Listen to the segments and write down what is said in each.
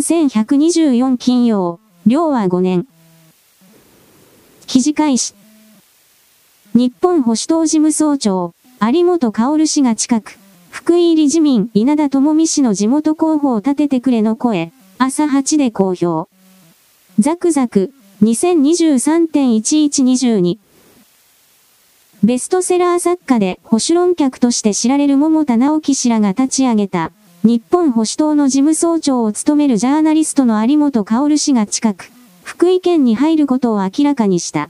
3124金曜、量は5年。記事開始。日本保守党事務総長、有本薫氏が近く、福井入り自民稲田智美氏の地元候補を立ててくれの声、朝8で公表。ザクザク、2023.1122。ベストセラー作家で保守論客として知られる桃田直樹氏らが立ち上げた、日本保守党の事務総長を務めるジャーナリストの有本薫氏が近く、福井県に入ることを明らかにした。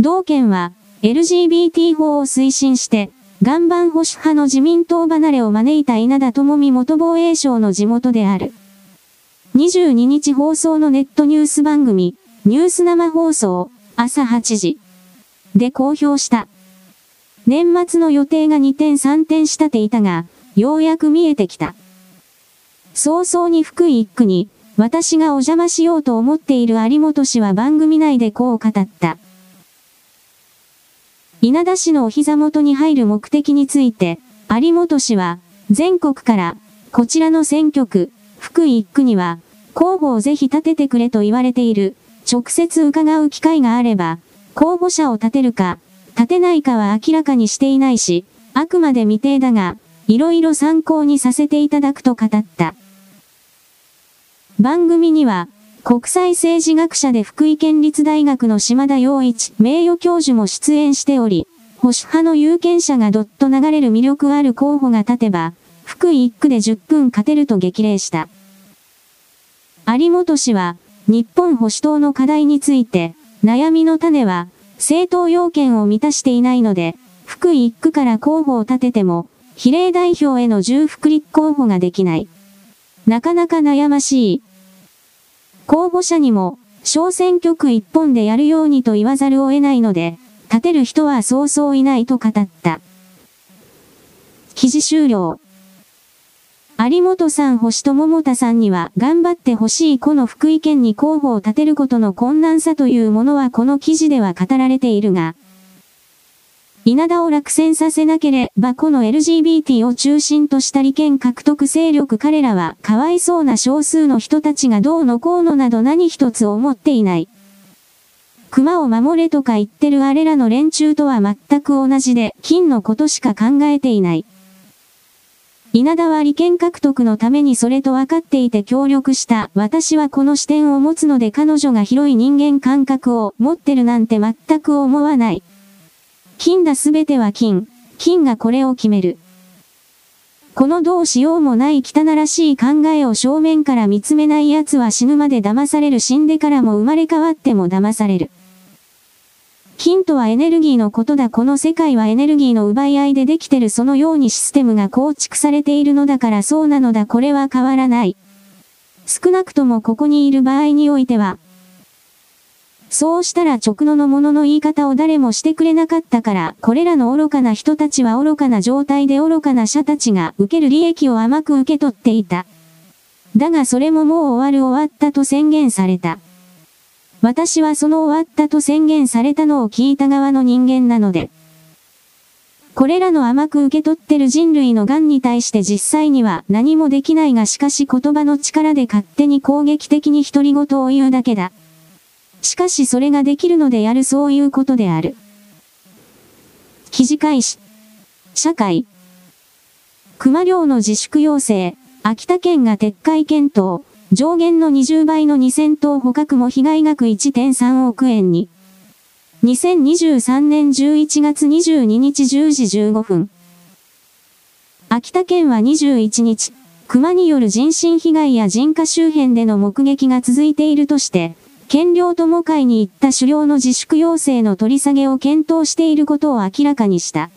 同県は、LGBT 法を推進して、岩盤保守派の自民党離れを招いた稲田智美元防衛省の地元である。22日放送のネットニュース番組、ニュース生放送、朝8時、で公表した。年末の予定が2点3点したていたが、ようやく見えてきた。早々に福井一区に、私がお邪魔しようと思っている有本氏は番組内でこう語った。稲田氏のお膝元に入る目的について、有本氏は、全国から、こちらの選挙区、福井一区には、候補をぜひ立ててくれと言われている。直接伺う機会があれば、候補者を立てるか、立てないかは明らかにしていないし、あくまで未定だが、いろいろ参考にさせていただくと語った。番組には、国際政治学者で福井県立大学の島田洋一名誉教授も出演しており、保守派の有権者がどっと流れる魅力ある候補が立てば、福井一区で10分勝てると激励した。有本氏は、日本保守党の課題について、悩みの種は、政党要件を満たしていないので、福井一区から候補を立てても、比例代表への重複立候補ができない。なかなか悩ましい。候補者にも、小選挙区一本でやるようにと言わざるを得ないので、立てる人はそうそういないと語った。記事終了。有本さん星と桃田さんには頑張ってほしいこの福井県に候補を立てることの困難さというものはこの記事では語られているが、稲田を落選させなければこの LGBT を中心とした利権獲得勢力彼らはかわいそうな少数の人たちがどうのこうのなど何一つ思っていない。熊を守れとか言ってるあれらの連中とは全く同じで金のことしか考えていない。稲田は利権獲得のためにそれと分かっていて協力した。私はこの視点を持つので彼女が広い人間感覚を持ってるなんて全く思わない。金だすべては金。金がこれを決める。このどうしようもない汚らしい考えを正面から見つめない奴は死ぬまで騙される死んでからも生まれ変わっても騙される。金とはエネルギーのことだ。この世界はエネルギーの奪い合いでできてるそのようにシステムが構築されているのだからそうなのだ。これは変わらない。少なくともここにいる場合においては、そうしたら直野のものの言い方を誰もしてくれなかったから、これらの愚かな人たちは愚かな状態で愚かな者たちが受ける利益を甘く受け取っていた。だがそれももう終わる終わったと宣言された。私はその終わったと宣言されたのを聞いた側の人間なので。これらの甘く受け取ってる人類の癌に対して実際には何もできないがしかし言葉の力で勝手に攻撃的に独り言を言うだけだ。しかしそれができるのでやるそういうことである。記事開始。社会。熊漁の自粛要請。秋田県が撤回検討。上限の20倍の2000頭捕獲も被害額1.3億円に。2023年11月22日10時15分。秋田県は21日、熊による人身被害や人家周辺での目撃が続いているとして、県領友会に行った狩猟の自粛要請の取り下げを検討していることを明らかにした。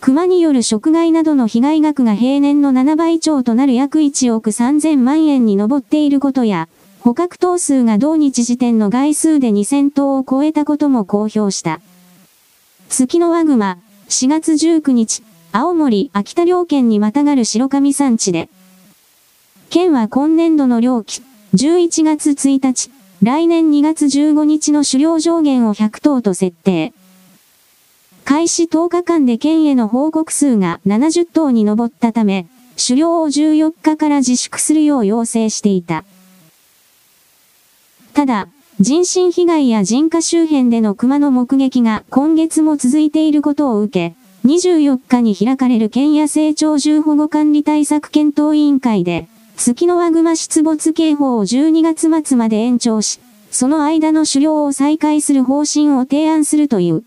熊による食害などの被害額が平年の7倍超となる約1億3000万円に上っていることや、捕獲頭数が同日時点の概数で2000頭を超えたことも公表した。月のワグマ、4月19日、青森、秋田両県にまたがる白神山地で、県は今年度の漁期、11月1日、来年2月15日の狩猟上限を100頭と設定。開始10日間で県への報告数が70頭に上ったため、狩猟を14日から自粛するよう要請していた。ただ、人身被害や人家周辺での熊の目撃が今月も続いていることを受け、24日に開かれる県野生鳥獣保護管理対策検討委員会で、月のワグマ出没警報を12月末まで延長し、その間の狩猟を再開する方針を提案するという。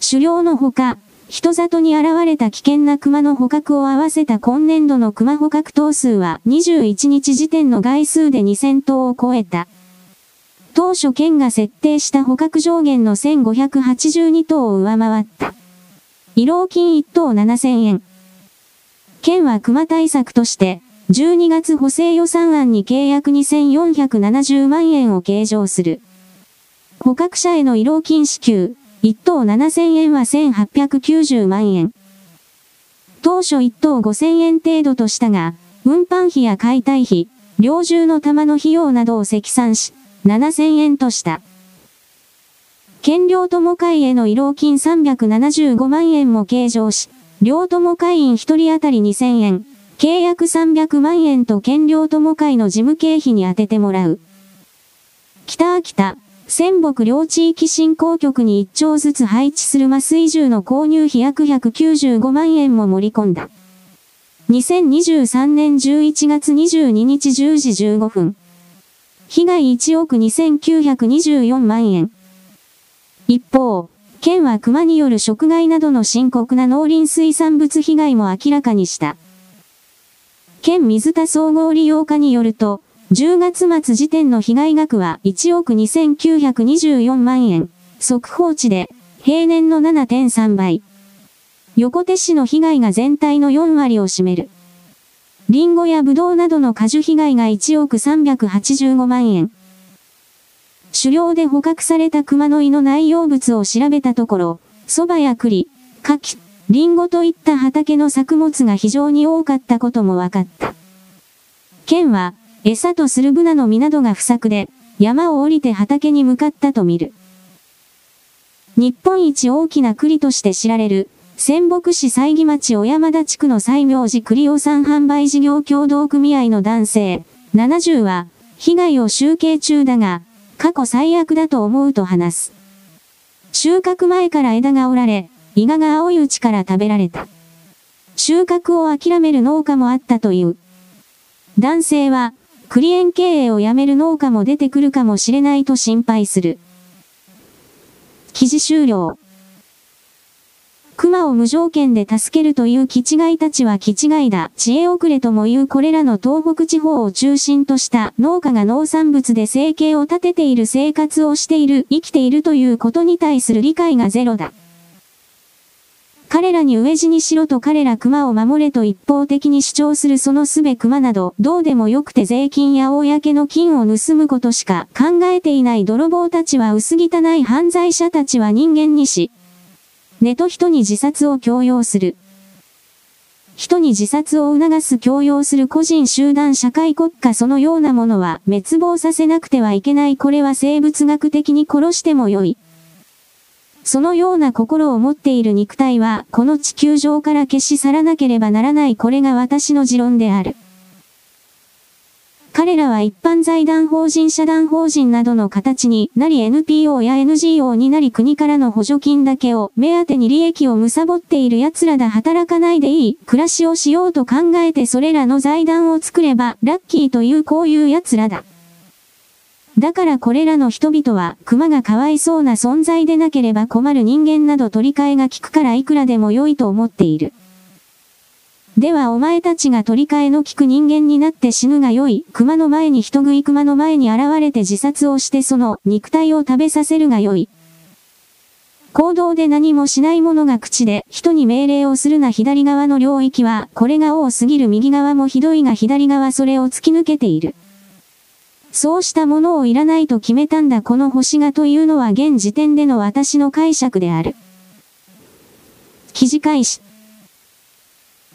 狩猟のほか、人里に現れた危険な熊の捕獲を合わせた今年度の熊捕獲頭数は21日時点の概数で2000頭を超えた。当初県が設定した捕獲上限の1582頭を上回った。慰労金1等7000円。県は熊対策として、12月補正予算案に契約2470万円を計上する。捕獲者への慰労金支給、1等7000円は1890万円。当初1等5000円程度としたが、運搬費や解体費、猟銃の弾の費用などを積算し、7000円とした。県領友会への慰労金375万円も計上し、領友会員1人当たり2000円、契約300万円と県領友会の事務経費に充ててもらう。北秋田、仙北両地域振興局に1丁ずつ配置する麻酔銃の購入費約195万円も盛り込んだ。2023年11月22日10時15分。被害1億2924万円。一方、県は熊による食害などの深刻な農林水産物被害も明らかにした。県水田総合利用課によると、10月末時点の被害額は1億2924万円、速報値で平年の7.3倍。横手市の被害が全体の4割を占める。リンゴやブドウなどの果樹被害が1億385万円。狩猟で捕獲された熊の胃の内容物を調べたところ、蕎麦や栗、柿、リンゴといった畑の作物が非常に多かったことも分かった。県は、餌とするブナの実などが不作で、山を降りて畑に向かったと見る。日本一大きな栗として知られる、仙北市西木町小山田地区の西明寺栗予算販売事業協同組合の男性、70は、被害を集計中だが、過去最悪だと思うと話す。収穫前から枝が折られ、伊賀が青いうちから食べられた。収穫を諦める農家もあったという。男性は、栗園経営をやめる農家も出てくるかもしれないと心配する。記事終了。熊を無条件で助けるという気違いたちは気違いだ。知恵遅れとも言うこれらの東北地方を中心とした農家が農産物で生計を立てている生活をしている、生きているということに対する理解がゼロだ。彼らに飢え死にしろと彼ら熊を守れと一方的に主張するそのすべ熊など、どうでもよくて税金や公の金を盗むことしか考えていない泥棒たちは薄汚い犯罪者たちは人間にし、根と人に自殺を強要する。人に自殺を促す強要する個人集団社会国家そのようなものは滅亡させなくてはいけないこれは生物学的に殺してもよい。そのような心を持っている肉体はこの地球上から消し去らなければならないこれが私の持論である。彼らは一般財団法人社団法人などの形になり NPO や NGO になり国からの補助金だけを目当てに利益を貪っている奴らだ働かないでいい暮らしをしようと考えてそれらの財団を作ればラッキーというこういう奴らだ。だからこれらの人々は熊がかわいそうな存在でなければ困る人間など取り替えが効くからいくらでも良いと思っている。ではお前たちが取り替えの効く人間になって死ぬがよい。熊の前に人食い熊の前に現れて自殺をしてその肉体を食べさせるがよい。行動で何もしない者が口で人に命令をするな左側の領域は、これが多すぎる右側もひどいが左側それを突き抜けている。そうしたものをいらないと決めたんだこの星がというのは現時点での私の解釈である。記事開始。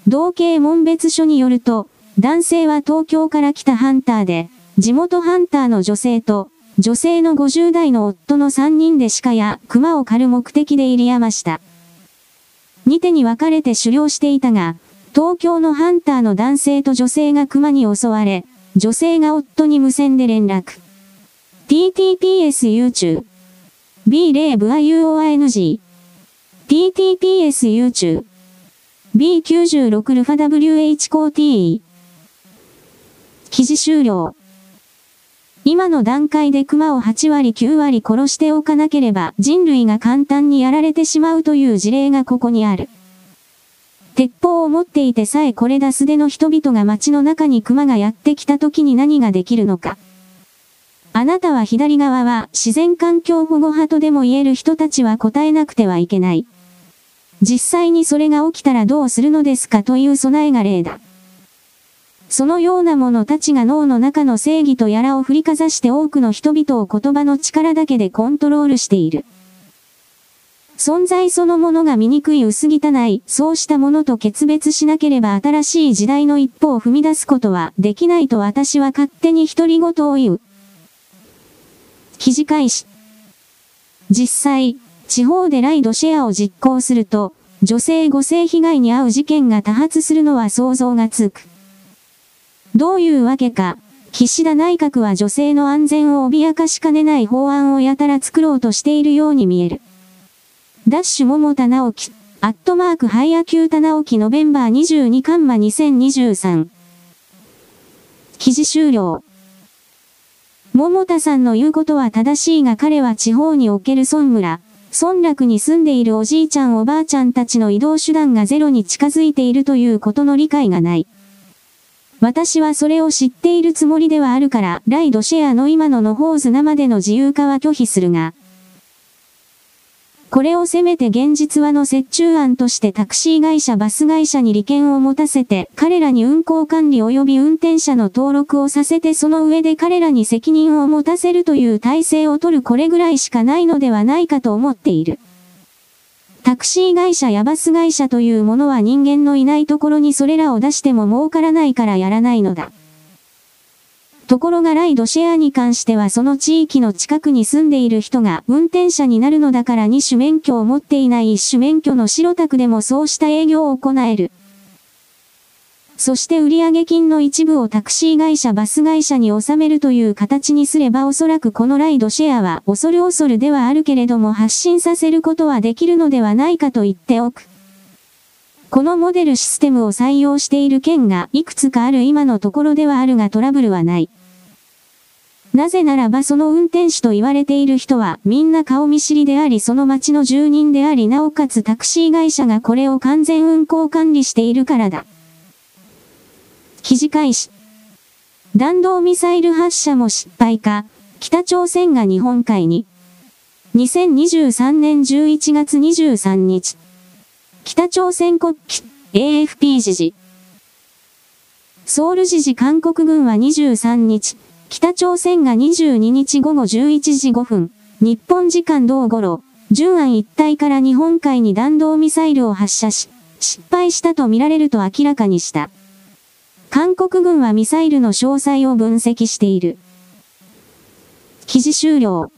同系門別署によると、男性は東京から来たハンターで、地元ハンターの女性と、女性の50代の夫の3人で鹿や熊を狩る目的で入山した。二手に分かれて狩猟していたが、東京のハンターの男性と女性が熊に襲われ、女性が夫に無線で連絡。TTPS YouTube。B 0 v i u o i n g TTPS YouTube。B96 ルファ WH コー T。記事終了。今の段階で熊を8割9割殺しておかなければ人類が簡単にやられてしまうという事例がここにある。鉄砲を持っていてさえこれだ素手の人々が街の中に熊がやってきた時に何ができるのか。あなたは左側は自然環境保護派とでも言える人たちは答えなくてはいけない。実際にそれが起きたらどうするのですかという備えが例だ。そのような者たちが脳の中の正義とやらを振りかざして多くの人々を言葉の力だけでコントロールしている。存在そのものが醜い薄汚い、そうしたものと決別しなければ新しい時代の一歩を踏み出すことはできないと私は勝手に独り言を言う。記事開始。実際、地方でライドシェアを実行すると、女性誤性被害に遭う事件が多発するのは想像がつく。どういうわけか、岸田内閣は女性の安全を脅かしかねない法案をやたら作ろうとしているように見える。ダッシュ桃田直樹、アットマークハイアキュータ直樹 November 22カンマ2023。記事終了。桃田さんの言うことは正しいが彼は地方における村村、村落に住んでいるおじいちゃんおばあちゃんたちの移動手段がゼロに近づいているということの理解がない。私はそれを知っているつもりではあるから、ライドシェアの今の野放図生での自由化は拒否するが、これをせめて現実はの折衷案としてタクシー会社バス会社に利権を持たせて、彼らに運行管理及び運転者の登録をさせてその上で彼らに責任を持たせるという体制を取るこれぐらいしかないのではないかと思っている。タクシー会社やバス会社というものは人間のいないところにそれらを出しても儲からないからやらないのだ。ところがライドシェアに関してはその地域の近くに住んでいる人が運転者になるのだから2種免許を持っていない1種免許の白タクでもそうした営業を行える。そして売上金の一部をタクシー会社バス会社に納めるという形にすればおそらくこのライドシェアは恐る恐るではあるけれども発信させることはできるのではないかと言っておく。このモデルシステムを採用している県がいくつかある今のところではあるがトラブルはない。なぜならばその運転手と言われている人はみんな顔見知りでありその町の住人でありなおかつタクシー会社がこれを完全運行管理しているからだ。記事開始。弾道ミサイル発射も失敗か、北朝鮮が日本海に。2023年11月23日。北朝鮮国旗、AFP 時事。ソウル時事韓国軍は23日、北朝鮮が22日午後11時5分、日本時間同頃、順安一帯から日本海に弾道ミサイルを発射し、失敗したとみられると明らかにした。韓国軍はミサイルの詳細を分析している。記事終了。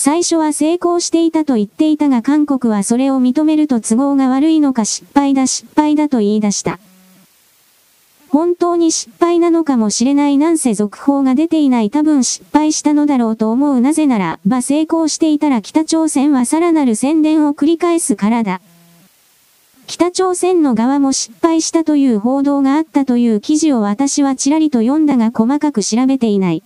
最初は成功していたと言っていたが韓国はそれを認めると都合が悪いのか失敗だ失敗だと言い出した。本当に失敗なのかもしれないなんせ続報が出ていない多分失敗したのだろうと思うなぜならば成功していたら北朝鮮はさらなる宣伝を繰り返すからだ。北朝鮮の側も失敗したという報道があったという記事を私はちらりと読んだが細かく調べていない。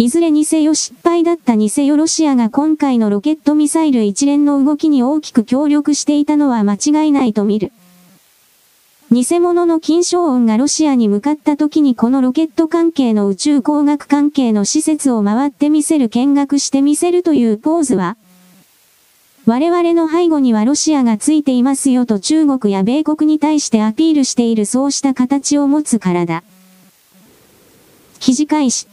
いずれにせよ失敗だったにせよロシアが今回のロケットミサイル一連の動きに大きく協力していたのは間違いないと見る。偽物の金賞音がロシアに向かった時にこのロケット関係の宇宙工学関係の施設を回ってみせる見学してみせるというポーズは？我々の背後にはロシアがついていますよと中国や米国に対してアピールしているそうした形を持つからだ。記事開始。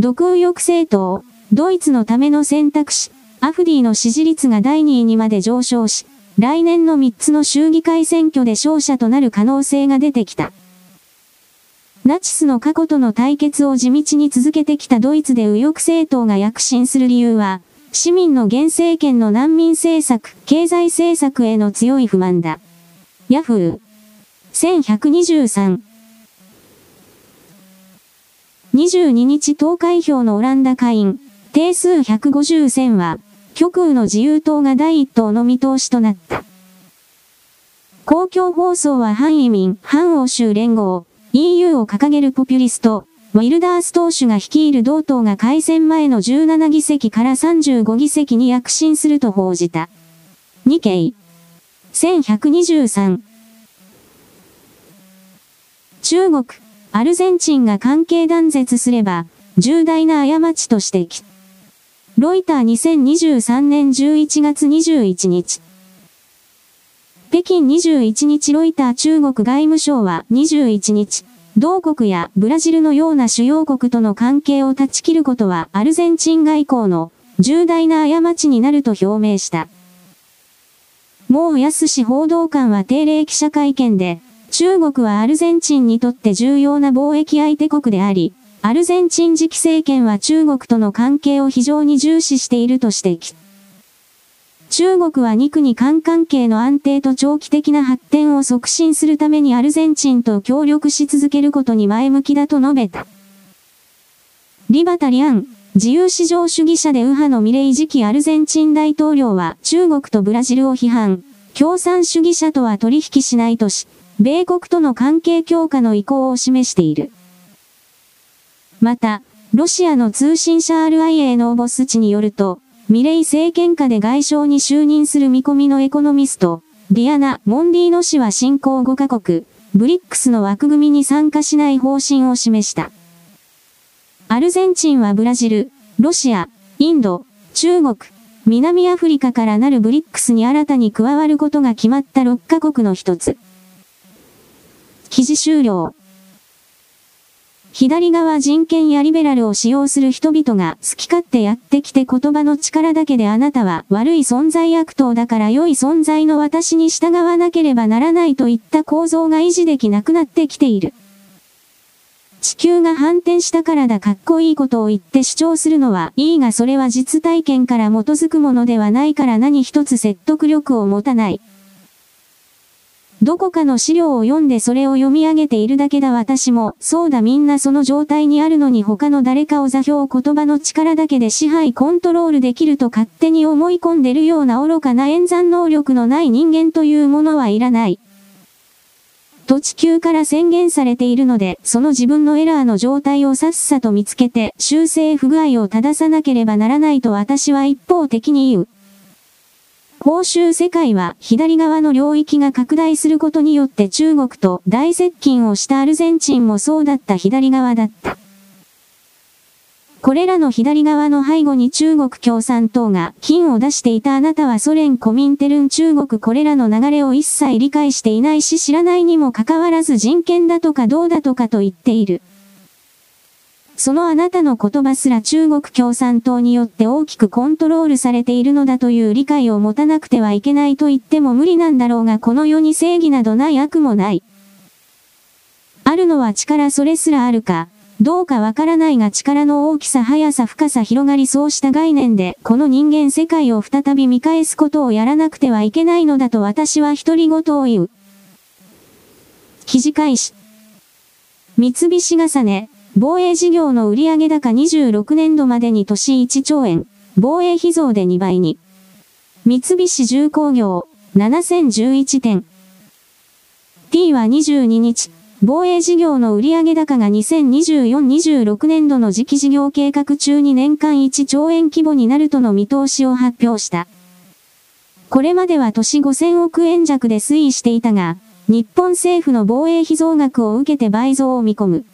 毒右翼政党、ドイツのための選択肢、アフディの支持率が第2位にまで上昇し、来年の3つの州議会選挙で勝者となる可能性が出てきた。ナチスの過去との対決を地道に続けてきたドイツで右翼政党が躍進する理由は、市民の現政権の難民政策、経済政策への強い不満だ。ヤフー。1123。22日投開票のオランダ下院、定数150選は、極右の自由党が第一党の見通しとなった。公共放送は反移民、反欧州連合、EU を掲げるポピュリスト、ウィルダース党首が率いる同党が改選前の17議席から35議席に躍進すると報じた。2系。1123。中国、アルゼンチンが関係断絶すれば、重大な過ちと指摘。ロイター2023年11月21日。北京21日ロイター中国外務省は21日、同国やブラジルのような主要国との関係を断ち切ることはアルゼンチン外交の重大な過ちになると表明した。もう安氏報道官は定例記者会見で、中国はアルゼンチンにとって重要な貿易相手国であり、アルゼンチン次期政権は中国との関係を非常に重視していると指摘。中国は2国間関係の安定と長期的な発展を促進するためにアルゼンチンと協力し続けることに前向きだと述べた。リバタリアン、自由市場主義者で右派のミレイ次期アルゼンチン大統領は中国とブラジルを批判、共産主義者とは取引しないとし、米国との関係強化の意向を示している。また、ロシアの通信社 RIA のボスチによると、ミレイ政権下で外相に就任する見込みのエコノミスト、ディアナ・モンディーノ氏は新興5カ国、ブリックスの枠組みに参加しない方針を示した。アルゼンチンはブラジル、ロシア、インド、中国、南アフリカからなるブリックスに新たに加わることが決まった6カ国の一つ。記事終了。左側人権やリベラルを使用する人々が好き勝手やってきて言葉の力だけであなたは悪い存在悪党だから良い存在の私に従わなければならないといった構造が維持できなくなってきている。地球が反転したからだかっこいいことを言って主張するのはいいがそれは実体験から基づくものではないから何一つ説得力を持たない。どこかの資料を読んでそれを読み上げているだけだ私も、そうだみんなその状態にあるのに他の誰かを座標言葉の力だけで支配コントロールできると勝手に思い込んでるような愚かな演算能力のない人間というものはいらない。と地球から宣言されているので、その自分のエラーの状態をさっさと見つけて、修正不具合を正さなければならないと私は一方的に言う。欧州世界は左側の領域が拡大することによって中国と大接近をしたアルゼンチンもそうだった左側だった。これらの左側の背後に中国共産党が金を出していたあなたはソ連コミンテルン中国これらの流れを一切理解していないし知らないにもかかわらず人権だとかどうだとかと言っている。そのあなたの言葉すら中国共産党によって大きくコントロールされているのだという理解を持たなくてはいけないと言っても無理なんだろうがこの世に正義などない悪もない。あるのは力それすらあるか、どうかわからないが力の大きさ速さ深さ広がりそうした概念で、この人間世界を再び見返すことをやらなくてはいけないのだと私は独り言を言う。記事開始。三菱重ね、防衛事業の売上高26年度までに年1兆円、防衛費増で2倍に。三菱重工業、7011点。T は22日、防衛事業の売上高が2024-26年度の次期事業計画中に年間1兆円規模になるとの見通しを発表した。これまでは年5000億円弱で推移していたが、日本政府の防衛費増額を受けて倍増を見込む。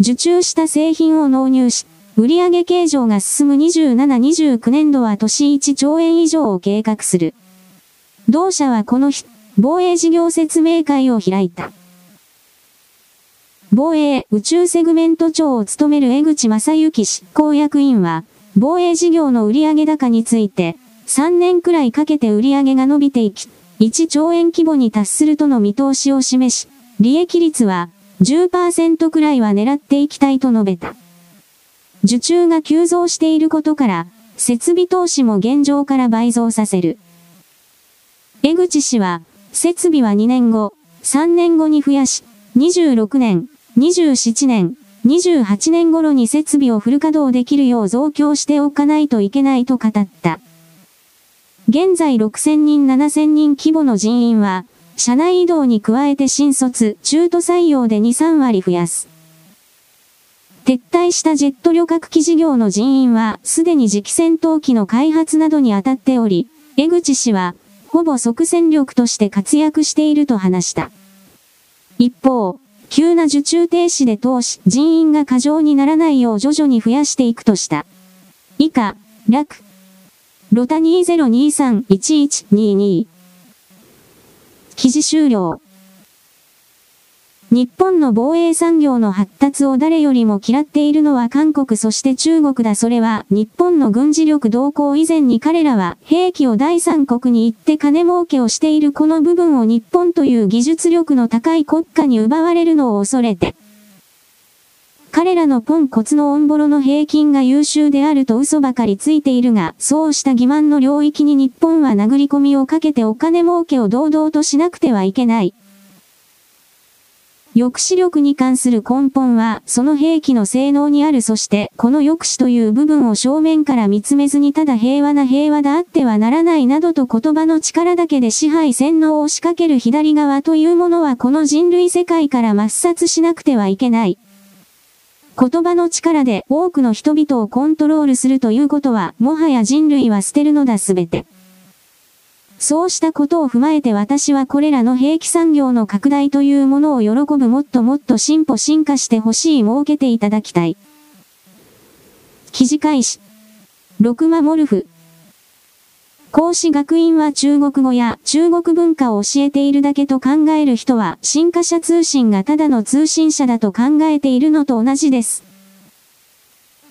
受注した製品を納入し、売上計上が進む27-29年度は年1兆円以上を計画する。同社はこの日、防衛事業説明会を開いた。防衛宇宙セグメント長を務める江口正幸執行役員は、防衛事業の売上高について、3年くらいかけて売上が伸びていき、1兆円規模に達するとの見通しを示し、利益率は10%くらいは狙っていきたいと述べた。受注が急増していることから、設備投資も現状から倍増させる。江口氏は、設備は2年後、3年後に増やし、26年、27年、28年頃に設備をフル稼働できるよう増強しておかないといけないと語った。現在6000人7000人規模の人員は、社内移動に加えて新卒、中途採用で2、3割増やす。撤退したジェット旅客機事業の人員は、すでに次期戦闘機の開発などに当たっており、江口氏は、ほぼ即戦力として活躍していると話した。一方、急な受注停止で通し、人員が過剰にならないよう徐々に増やしていくとした。以下、楽。ロタ2023-1122。記事終了。日本の防衛産業の発達を誰よりも嫌っているのは韓国そして中国だそれは日本の軍事力動向以前に彼らは兵器を第三国に行って金儲けをしているこの部分を日本という技術力の高い国家に奪われるのを恐れて彼らのポンコツのオンボロの平均が優秀であると嘘ばかりついているが、そうした欺瞞の領域に日本は殴り込みをかけてお金儲けを堂々としなくてはいけない。抑止力に関する根本は、その兵器の性能にあるそして、この抑止という部分を正面から見つめずにただ平和な平和であってはならないなどと言葉の力だけで支配洗脳を仕掛ける左側というものはこの人類世界から抹殺しなくてはいけない。言葉の力で多くの人々をコントロールするということは、もはや人類は捨てるのだすべて。そうしたことを踏まえて私はこれらの兵器産業の拡大というものを喜ぶもっともっと進歩進化してほしい設けていただきたい。記事開始。6マモルフ。講師学院は中国語や中国文化を教えているだけと考える人は、新華社通信がただの通信社だと考えているのと同じです。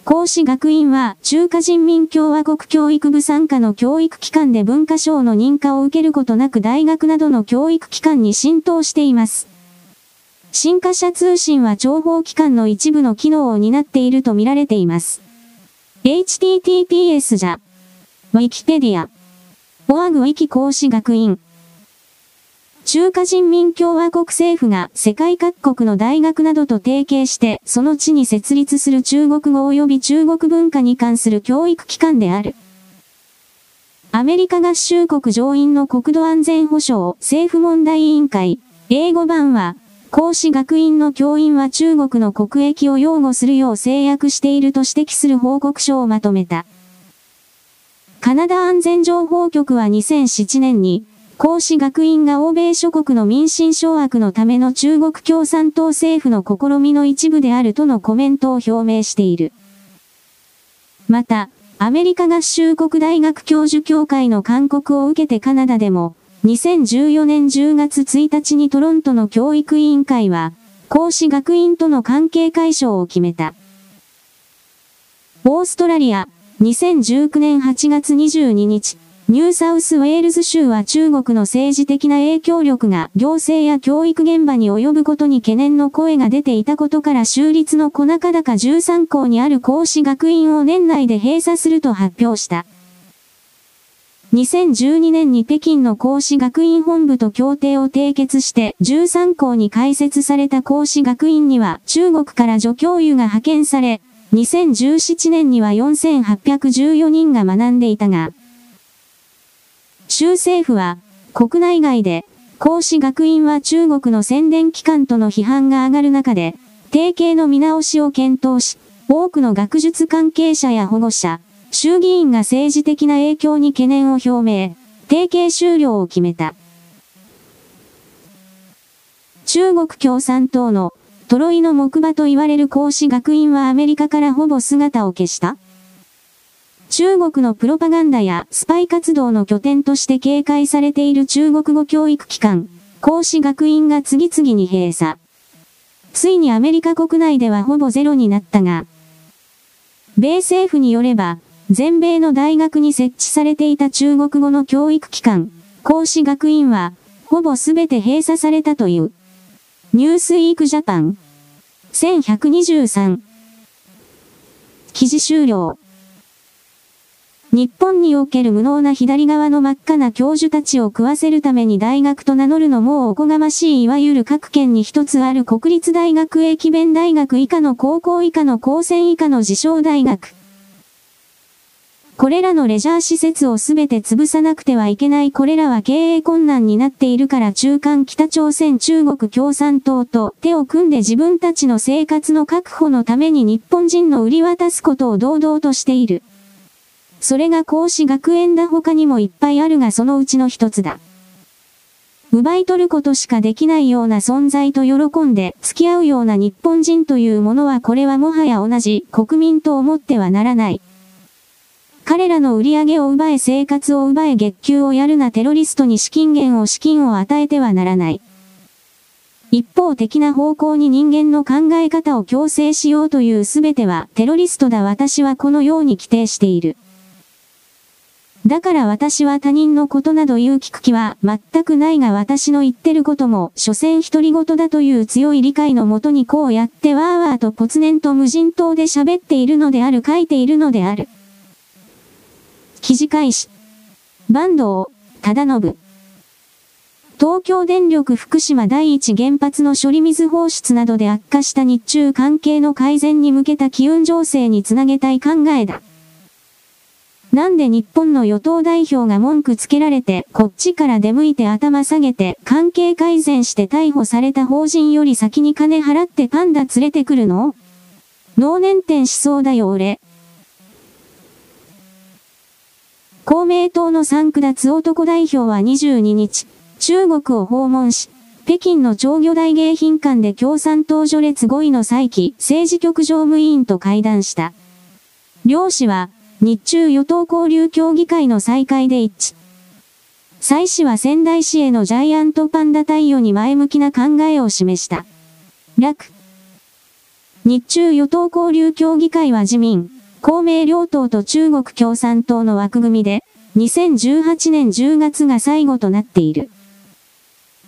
講師学院は中華人民共和国教育部参加の教育機関で文化省の認可を受けることなく大学などの教育機関に浸透しています。新華社通信は情報機関の一部の機能を担っていると見られています。https じゃ。ウィキペディア。オアグウィキ講師学院。中華人民共和国政府が世界各国の大学などと提携して、その地に設立する中国語及び中国文化に関する教育機関である。アメリカ合衆国上院の国土安全保障政府問題委員会、英語版は、講師学院の教員は中国の国益を擁護するよう制約していると指摘する報告書をまとめた。カナダ安全情報局は2007年に、孔子学院が欧米諸国の民進掌握のための中国共産党政府の試みの一部であるとのコメントを表明している。また、アメリカ合衆国大学教授協会の勧告を受けてカナダでも、2014年10月1日にトロントの教育委員会は、孔子学院との関係解消を決めた。オーストラリア、2019年8月22日、ニューサウスウェールズ州は中国の政治的な影響力が行政や教育現場に及ぶことに懸念の声が出ていたことから州立の小中高13校にある孔子学院を年内で閉鎖すると発表した。2012年に北京の講師学院本部と協定を締結して13校に開設された講師学院には中国から助教諭が派遣され、2017年には4814人が学んでいたが、州政府は、国内外で、孔子学院は中国の宣伝機関との批判が上がる中で、提携の見直しを検討し、多くの学術関係者や保護者、衆議院が政治的な影響に懸念を表明、提携終了を決めた。中国共産党のトロイの木馬と言われる孔子学院はアメリカからほぼ姿を消した中国のプロパガンダやスパイ活動の拠点として警戒されている中国語教育機関、孔子学院が次々に閉鎖。ついにアメリカ国内ではほぼゼロになったが、米政府によれば、全米の大学に設置されていた中国語の教育機関、孔子学院は、ほぼすべて閉鎖されたという。ニュースイークジャパン。1123。記事終了。日本における無能な左側の真っ赤な教授たちを食わせるために大学と名乗るのもおこがましいいわゆる各県に一つある国立大学駅弁大学以下の高校以下の高専以下の自称大学。これらのレジャー施設をすべて潰さなくてはいけないこれらは経営困難になっているから中間北朝鮮中国共産党と手を組んで自分たちの生活の確保のために日本人の売り渡すことを堂々としている。それが孔子学園だ他にもいっぱいあるがそのうちの一つだ。奪い取ることしかできないような存在と喜んで付き合うような日本人というものはこれはもはや同じ国民と思ってはならない。彼らの売り上げを奪え生活を奪え月給をやるなテロリストに資金源を資金を与えてはならない。一方的な方向に人間の考え方を強制しようというすべてはテロリストだ私はこのように規定している。だから私は他人のことなど言う聞く気は全くないが私の言ってることも、所詮独り言だという強い理解のもとにこうやってわーわーとポ然と無人島で喋っているのである書いているのである。記事開始。坂東、忠信。東京電力福島第一原発の処理水放出などで悪化した日中関係の改善に向けた機運情勢につなげたい考えだ。なんで日本の与党代表が文句つけられて、こっちから出向いて頭下げて、関係改善して逮捕された法人より先に金払ってパンダ連れてくるの？脳年点しそうだよ俺。公明党の三区脱男代表は22日、中国を訪問し、北京の長魚大迎賓館で共産党序列5位の再起政治局常務委員と会談した。両氏は、日中与党交流協議会の再開で一致。蔡氏は仙台市へのジャイアントパンダ対応に前向きな考えを示した。楽。日中与党交流協議会は自民、公明両党と中国共産党の枠組みで、2018年10月が最後となっている。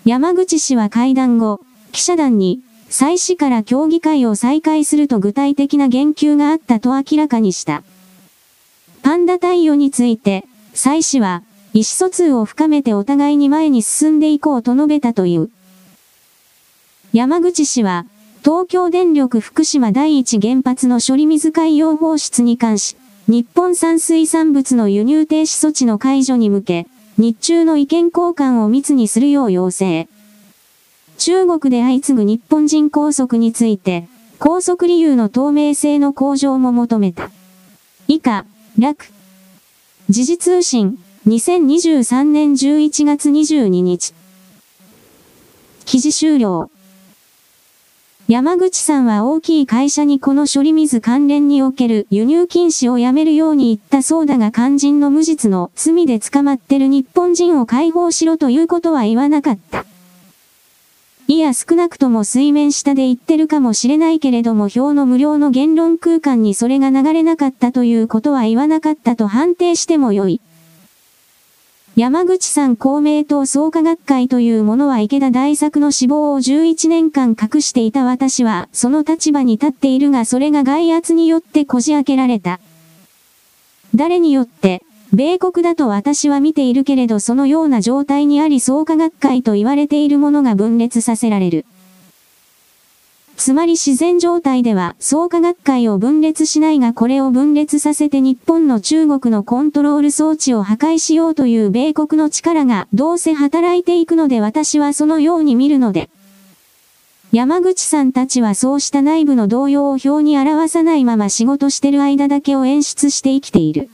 山口氏は会談後、記者団に、蔡氏から協議会を再開すると具体的な言及があったと明らかにした。パンダ対応について、蔡氏は、意思疎通を深めてお互いに前に進んでいこうと述べたという。山口氏は、東京電力福島第一原発の処理水海洋放出に関し、日本産水産物の輸入停止措置の解除に向け、日中の意見交換を密にするよう要請。中国で相次ぐ日本人拘束について、拘束理由の透明性の向上も求めた。以下、楽。時事通信、2023年11月22日。記事終了。山口さんは大きい会社にこの処理水関連における輸入禁止をやめるように言ったそうだが肝心の無実の罪で捕まってる日本人を解放しろということは言わなかった。いや少なくとも水面下で言ってるかもしれないけれども表の無料の言論空間にそれが流れなかったということは言わなかったと判定してもよい。山口さん公明党創価学会というものは池田大作の死亡を11年間隠していた私は、その立場に立っているがそれが外圧によってこじ開けられた。誰によって、米国だと私は見ているけれどそのような状態にあり創価学会と言われているものが分裂させられる。つまり自然状態では創価学会を分裂しないがこれを分裂させて日本の中国のコントロール装置を破壊しようという米国の力がどうせ働いていくので私はそのように見るので。山口さんたちはそうした内部の動揺を表に表さないまま仕事してる間だけを演出して生きている。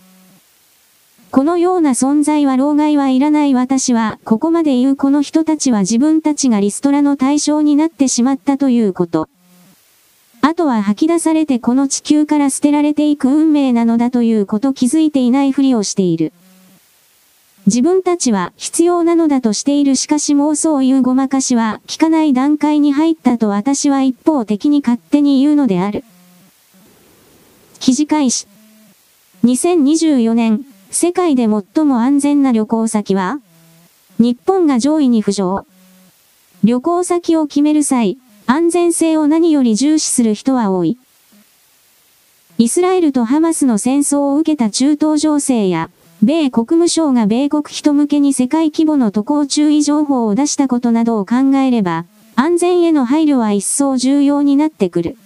このような存在は老害はいらない私は、ここまで言うこの人たちは自分たちがリストラの対象になってしまったということ。あとは吐き出されてこの地球から捨てられていく運命なのだということ気づいていないふりをしている。自分たちは必要なのだとしているしかし妄想言うごまかしは効かない段階に入ったと私は一方的に勝手に言うのである。記事開始。2024年世界で最も安全な旅行先は？日本が上位に浮上。旅行先を決める際、安全性を何より重視する人は多い。イスラエルとハマスの戦争を受けた中東情勢や、米国務省が米国人向けに世界規模の渡航注意情報を出したことなどを考えれば、安全への配慮は一層重要になってくる。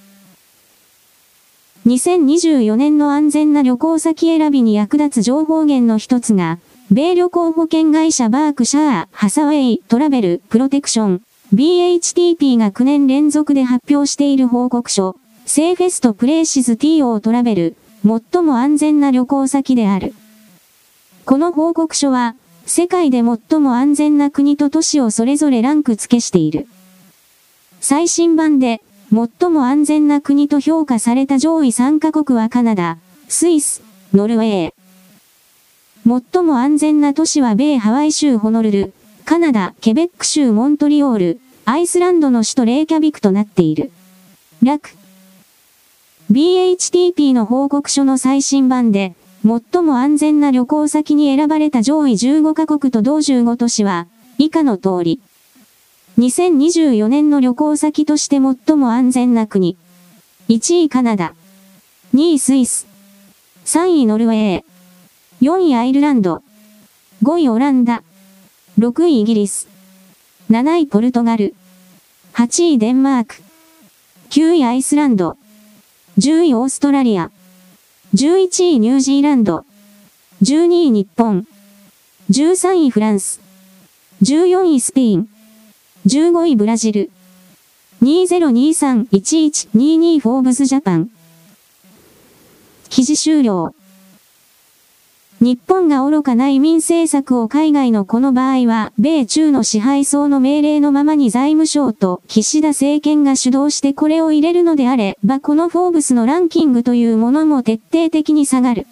2024年の安全な旅行先選びに役立つ情報源の一つが、米旅行保険会社バークシャー、ハサウェイ、トラベル、プロテクション、BHTP が9年連続で発表している報告書、セーフェストプレイシズ TO トラベル、最も安全な旅行先である。この報告書は、世界で最も安全な国と都市をそれぞれランク付けしている。最新版で、最も安全な国と評価された上位3カ国はカナダ、スイス、ノルウェー。最も安全な都市は米ハワイ州ホノルル、カナダ、ケベック州モントリオール、アイスランドの首都レイキャビクとなっている。略。BHTP の報告書の最新版で、最も安全な旅行先に選ばれた上位15カ国と同15都市は、以下の通り。2024年の旅行先として最も安全な国。1位カナダ。2位スイス。3位ノルウェー。4位アイルランド。5位オランダ。6位イギリス。7位ポルトガル。8位デンマーク。9位アイスランド。10位オーストラリア。11位ニュージーランド。12位日本。13位フランス。14位スペイン。15位ブラジル。2023-1122フォーブスジャパン。記事終了。日本が愚かな移民政策を海外のこの場合は、米中の支配層の命令のままに財務省と岸田政権が主導してこれを入れるのであれば、このフォーブスのランキングというものも徹底的に下がる。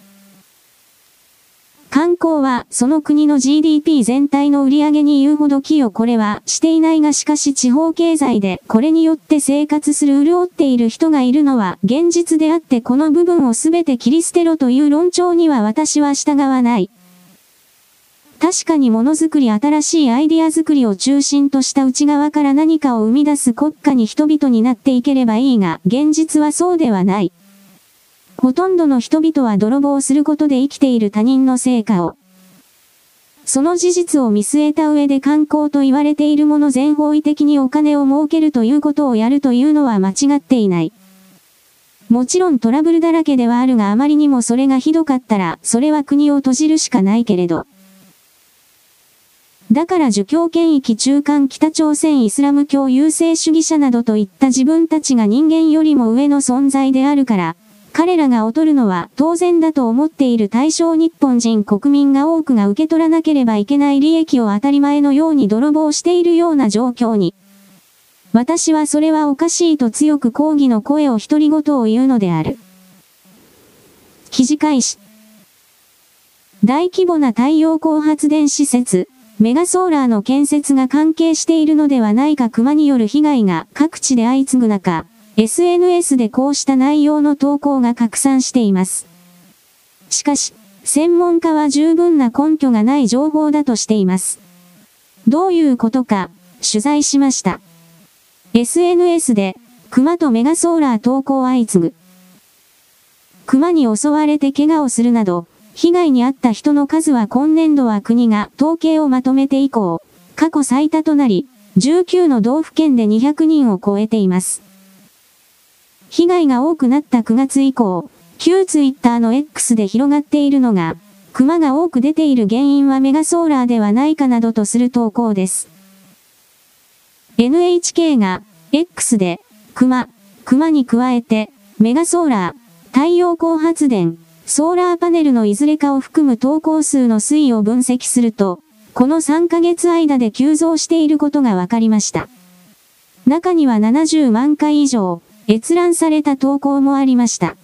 観光は、その国の GDP 全体の売り上げに言うほど寄与これはしていないがしかし地方経済でこれによって生活する潤っている人がいるのは現実であってこの部分をすべて切り捨てろという論調には私は従わない。確かにものづくり新しいアイディア作りを中心とした内側から何かを生み出す国家に人々になっていければいいが、現実はそうではない。ほとんどの人々は泥棒することで生きている他人の成果を。その事実を見据えた上で観光と言われているもの全方位的にお金を儲けるということをやるというのは間違っていない。もちろんトラブルだらけではあるがあまりにもそれがひどかったら、それは国を閉じるしかないけれど。だから儒教権益中間北朝鮮イスラム教優勢主義者などといった自分たちが人間よりも上の存在であるから、彼らが劣るのは当然だと思っている対象日本人国民が多くが受け取らなければいけない利益を当たり前のように泥棒しているような状況に。私はそれはおかしいと強く抗議の声を独り言を言うのである。記事開始。大規模な太陽光発電施設、メガソーラーの建設が関係しているのではないか熊による被害が各地で相次ぐ中、SNS でこうした内容の投稿が拡散しています。しかし、専門家は十分な根拠がない情報だとしています。どういうことか、取材しました。SNS で、熊とメガソーラー投稿相次ぐ。熊に襲われて怪我をするなど、被害に遭った人の数は今年度は国が統計をまとめて以降、過去最多となり、19の道府県で200人を超えています。被害が多くなった9月以降、旧ツイッターの X で広がっているのが、熊が多く出ている原因はメガソーラーではないかなどとする投稿です。NHK が X で熊、熊に加えてメガソーラー、太陽光発電、ソーラーパネルのいずれかを含む投稿数の推移を分析すると、この3ヶ月間で急増していることが分かりました。中には70万回以上、閲覧された投稿もありました。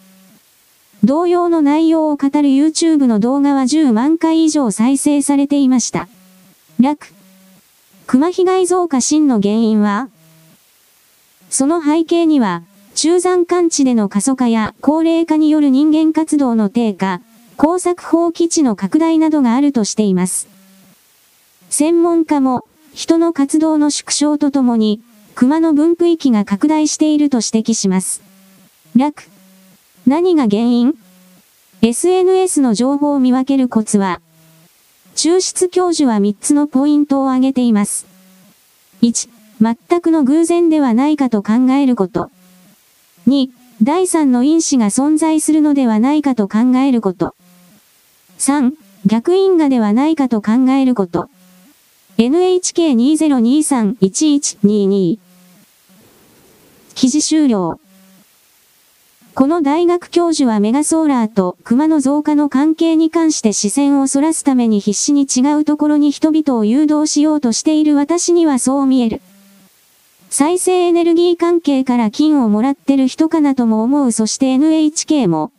同様の内容を語る YouTube の動画は10万回以上再生されていました。楽。熊被害増加真の原因は？その背景には、中山間地での過疎化や高齢化による人間活動の低下、工作放棄地の拡大などがあるとしています。専門家も、人の活動の縮小とともに、熊の分布域が拡大していると指摘します。楽。何が原因 ?SNS の情報を見分けるコツは、抽出教授は3つのポイントを挙げています。1、全くの偶然ではないかと考えること。2、第三の因子が存在するのではないかと考えること。3、逆因果ではないかと考えること。NHK2023-1122 記事終了。この大学教授はメガソーラーと熊の増加の関係に関して視線を逸らすために必死に違うところに人々を誘導しようとしている私にはそう見える。再生エネルギー関係から金をもらってる人かなとも思うそして NHK も、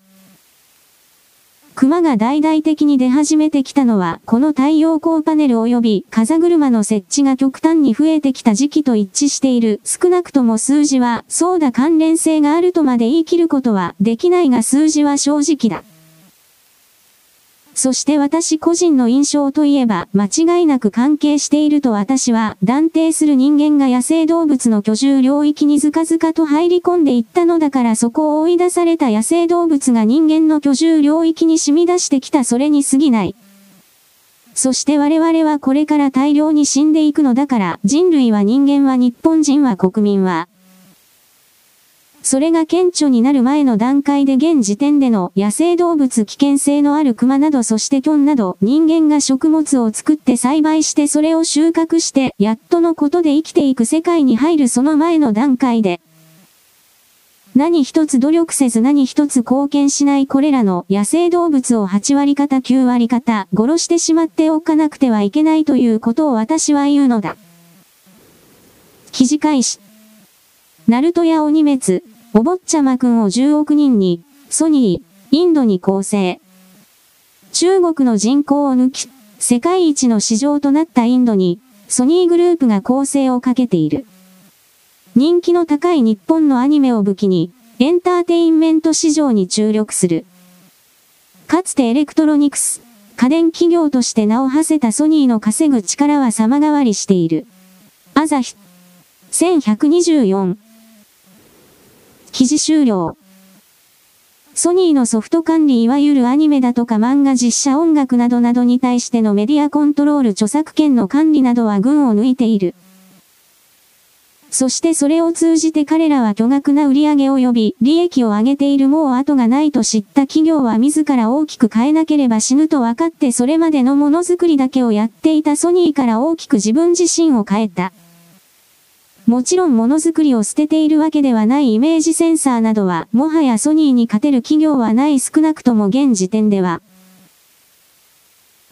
熊が大々的に出始めてきたのは、この太陽光パネル及び風車の設置が極端に増えてきた時期と一致している。少なくとも数字は、そうだ関連性があるとまで言い切ることはできないが数字は正直だ。そして私個人の印象といえば、間違いなく関係していると私は断定する人間が野生動物の居住領域にずかずかと入り込んでいったのだからそこを追い出された野生動物が人間の居住領域に染み出してきたそれに過ぎない。そして我々はこれから大量に死んでいくのだから人類は人間は日本人は国民はそれが顕著になる前の段階で現時点での野生動物危険性のある熊などそしてキョンなど人間が食物を作って栽培してそれを収穫してやっとのことで生きていく世界に入るその前の段階で何一つ努力せず何一つ貢献しないこれらの野生動物を8割方9割方殺してしまっておかなくてはいけないということを私は言うのだ。記事開始。ナルトや鬼滅、お坊ちゃまくんを10億人に、ソニー、インドに攻勢。中国の人口を抜き、世界一の市場となったインドに、ソニーグループが攻勢をかけている。人気の高い日本のアニメを武器に、エンターテインメント市場に注力する。かつてエレクトロニクス、家電企業として名を馳せたソニーの稼ぐ力は様変わりしている。アザヒ、1124記事終了。ソニーのソフト管理いわゆるアニメだとか漫画実写音楽などなどに対してのメディアコントロール著作権の管理などは群を抜いている。そしてそれを通じて彼らは巨額な売り上げ及び利益を上げているもう後がないと知った企業は自ら大きく変えなければ死ぬと分かってそれまでのものづくりだけをやっていたソニーから大きく自分自身を変えた。もちろんものづくりを捨てているわけではないイメージセンサーなどは、もはやソニーに勝てる企業はない少なくとも現時点では。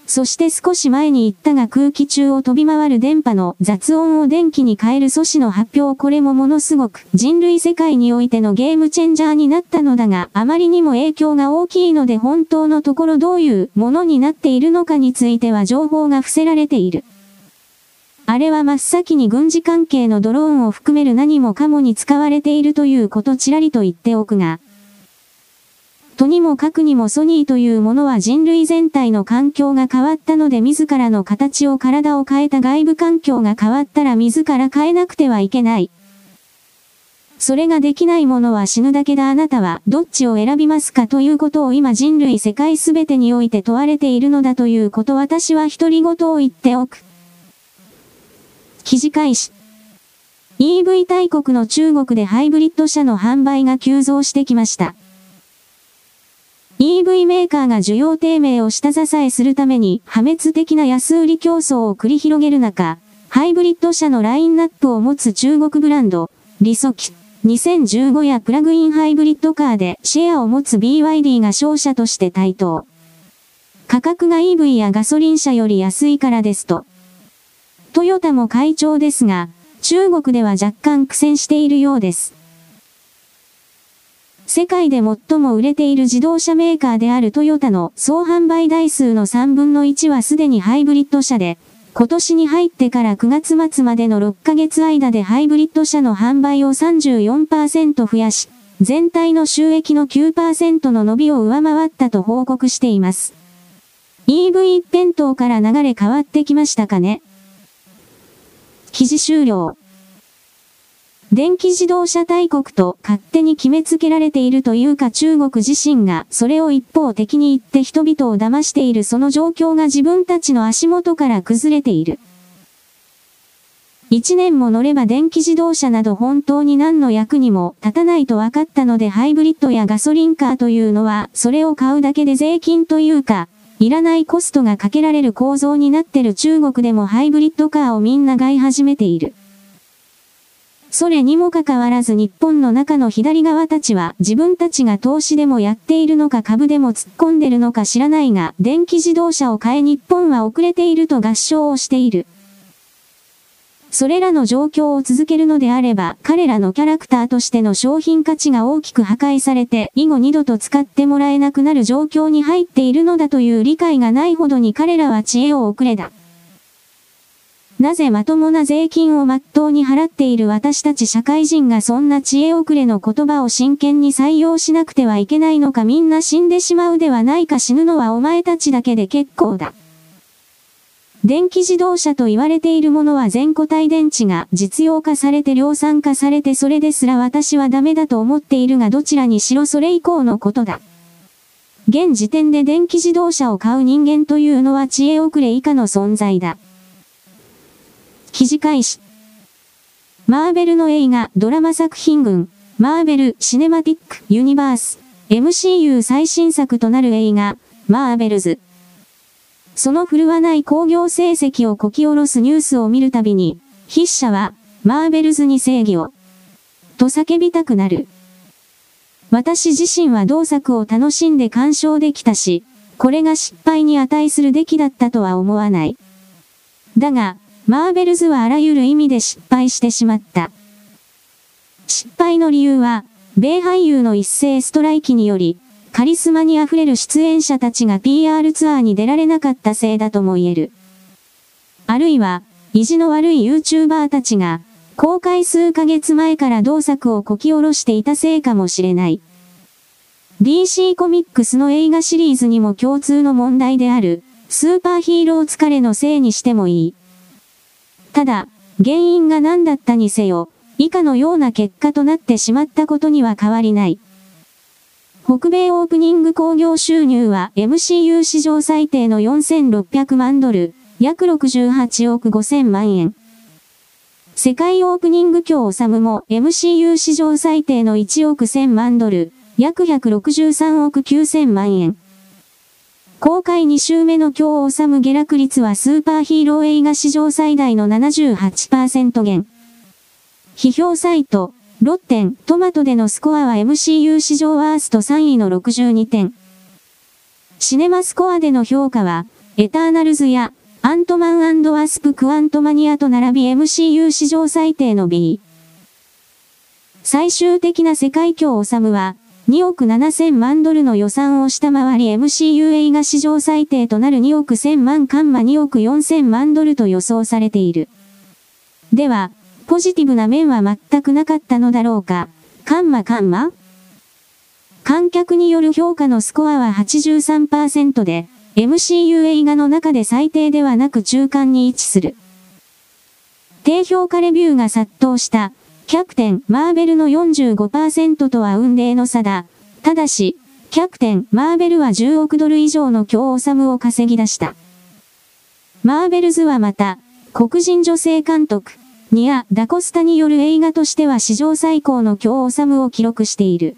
そして少し前に言ったが空気中を飛び回る電波の雑音を電気に変える素子の発表これもものすごく人類世界においてのゲームチェンジャーになったのだがあまりにも影響が大きいので本当のところどういうものになっているのかについては情報が伏せられている。あれは真っ先に軍事関係のドローンを含める何もかもに使われているということちらりと言っておくが、とにもかくにもソニーというものは人類全体の環境が変わったので自らの形を体を変えた外部環境が変わったら自ら変えなくてはいけない。それができないものは死ぬだけだあなたはどっちを選びますかということを今人類世界すべてにおいて問われているのだということ私は独り言を言っておく。記事開始。EV 大国の中国でハイブリッド車の販売が急増してきました。EV メーカーが需要低迷を下支えするために破滅的な安売り競争を繰り広げる中、ハイブリッド車のラインナップを持つ中国ブランド、リソキ、2015やプラグインハイブリッドカーでシェアを持つ BYD が商社として台頭。価格が EV やガソリン車より安いからですと。トヨタも会長ですが、中国では若干苦戦しているようです。世界で最も売れている自動車メーカーであるトヨタの総販売台数の3分の1はすでにハイブリッド車で、今年に入ってから9月末までの6ヶ月間でハイブリッド車の販売を34%増やし、全体の収益の9%の伸びを上回ったと報告しています。EV 一辺倒から流れ変わってきましたかね記事終了。電気自動車大国と勝手に決めつけられているというか中国自身がそれを一方的に言って人々を騙しているその状況が自分たちの足元から崩れている。一年も乗れば電気自動車など本当に何の役にも立たないと分かったのでハイブリッドやガソリンカーというのはそれを買うだけで税金というか、いらないコストがかけられる構造になってる中国でもハイブリッドカーをみんな買い始めている。それにもかかわらず日本の中の左側たちは自分たちが投資でもやっているのか株でも突っ込んでるのか知らないが、電気自動車を買え日本は遅れていると合唱をしている。それらの状況を続けるのであれば、彼らのキャラクターとしての商品価値が大きく破壊されて、以後二度と使ってもらえなくなる状況に入っているのだという理解がないほどに彼らは知恵を遅れだ。なぜまともな税金をまっとうに払っている私たち社会人がそんな知恵遅れの言葉を真剣に採用しなくてはいけないのかみんな死んでしまうではないか死ぬのはお前たちだけで結構だ。電気自動車と言われているものは全固体電池が実用化されて量産化されてそれですら私はダメだと思っているがどちらにしろそれ以降のことだ。現時点で電気自動車を買う人間というのは知恵遅れ以下の存在だ。記事開始。マーベルの映画、ドラマ作品群、マーベル・シネマティック・ユニバース、MCU 最新作となる映画、マーベルズ。その振るわない工業成績をこき下ろすニュースを見るたびに、筆者は、マーベルズに正義を、と叫びたくなる。私自身は同作を楽しんで鑑賞できたし、これが失敗に値するべきだったとは思わない。だが、マーベルズはあらゆる意味で失敗してしまった。失敗の理由は、米俳優の一斉ストライキにより、カリスマに溢れる出演者たちが PR ツアーに出られなかったせいだとも言える。あるいは、意地の悪い YouTuber たちが、公開数ヶ月前から同作をこき下ろしていたせいかもしれない。DC コミックスの映画シリーズにも共通の問題である、スーパーヒーロー疲れのせいにしてもいい。ただ、原因が何だったにせよ、以下のような結果となってしまったことには変わりない。北米オープニング工業収入は MCU 史上最低の4600万ドル、約68億5000万円。世界オープニング今日治も MCU 史上最低の1億1000万ドル、約163億9000万円。公開2週目の今日治下落率はスーパーヒーロー映画史上最大の78%減。批評サイト、ロッテン、トマトでのスコアは MCU 史上ワースト3位の62点。シネマスコアでの評価は、エターナルズや、アントマンワスプクアントマニアと並び MCU 史上最低の B。最終的な世界境治は、2億7000万ドルの予算を下回り MCU 映画史上最低となる2億1000万カンマ2億4000万ドルと予想されている。では、ポジティブな面は全くなかったのだろうか。カンマカンマ？観客による評価のスコアは83%で、MCU 映画の中で最低ではなく中間に位置する。低評価レビューが殺到したキャプテン、マーベルの45%とは運命の差だ。ただし、キャプテン、マーベルは10億ドル以上の強オサムを稼ぎ出した。マーベルズはまた、黒人女性監督、ニア・ダコスタによる映画としては史上最高の強オサムを記録している。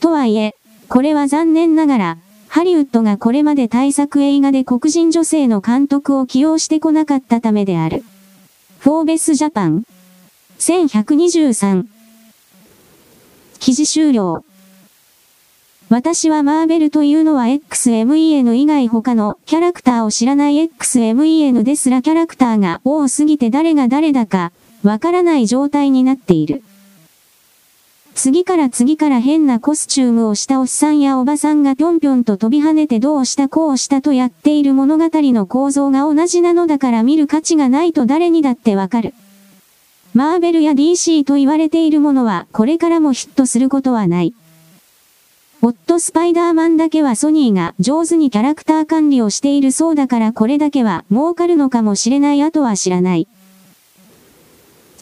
とはいえ、これは残念ながら、ハリウッドがこれまで対策映画で黒人女性の監督を起用してこなかったためである。フォーベスジャパン1123記事終了私はマーベルというのは XMEN 以外他のキャラクターを知らない XMEN ですらキャラクターが多すぎて誰が誰だかわからない状態になっている。次から次から変なコスチュームをしたおっさんやおばさんがぴょんぴょんと飛び跳ねてどうしたこうしたとやっている物語の構造が同じなのだから見る価値がないと誰にだってわかる。マーベルや DC と言われているものはこれからもヒットすることはない。オットスパイダーマンだけはソニーが上手にキャラクター管理をしているそうだからこれだけは儲かるのかもしれないあとは知らない。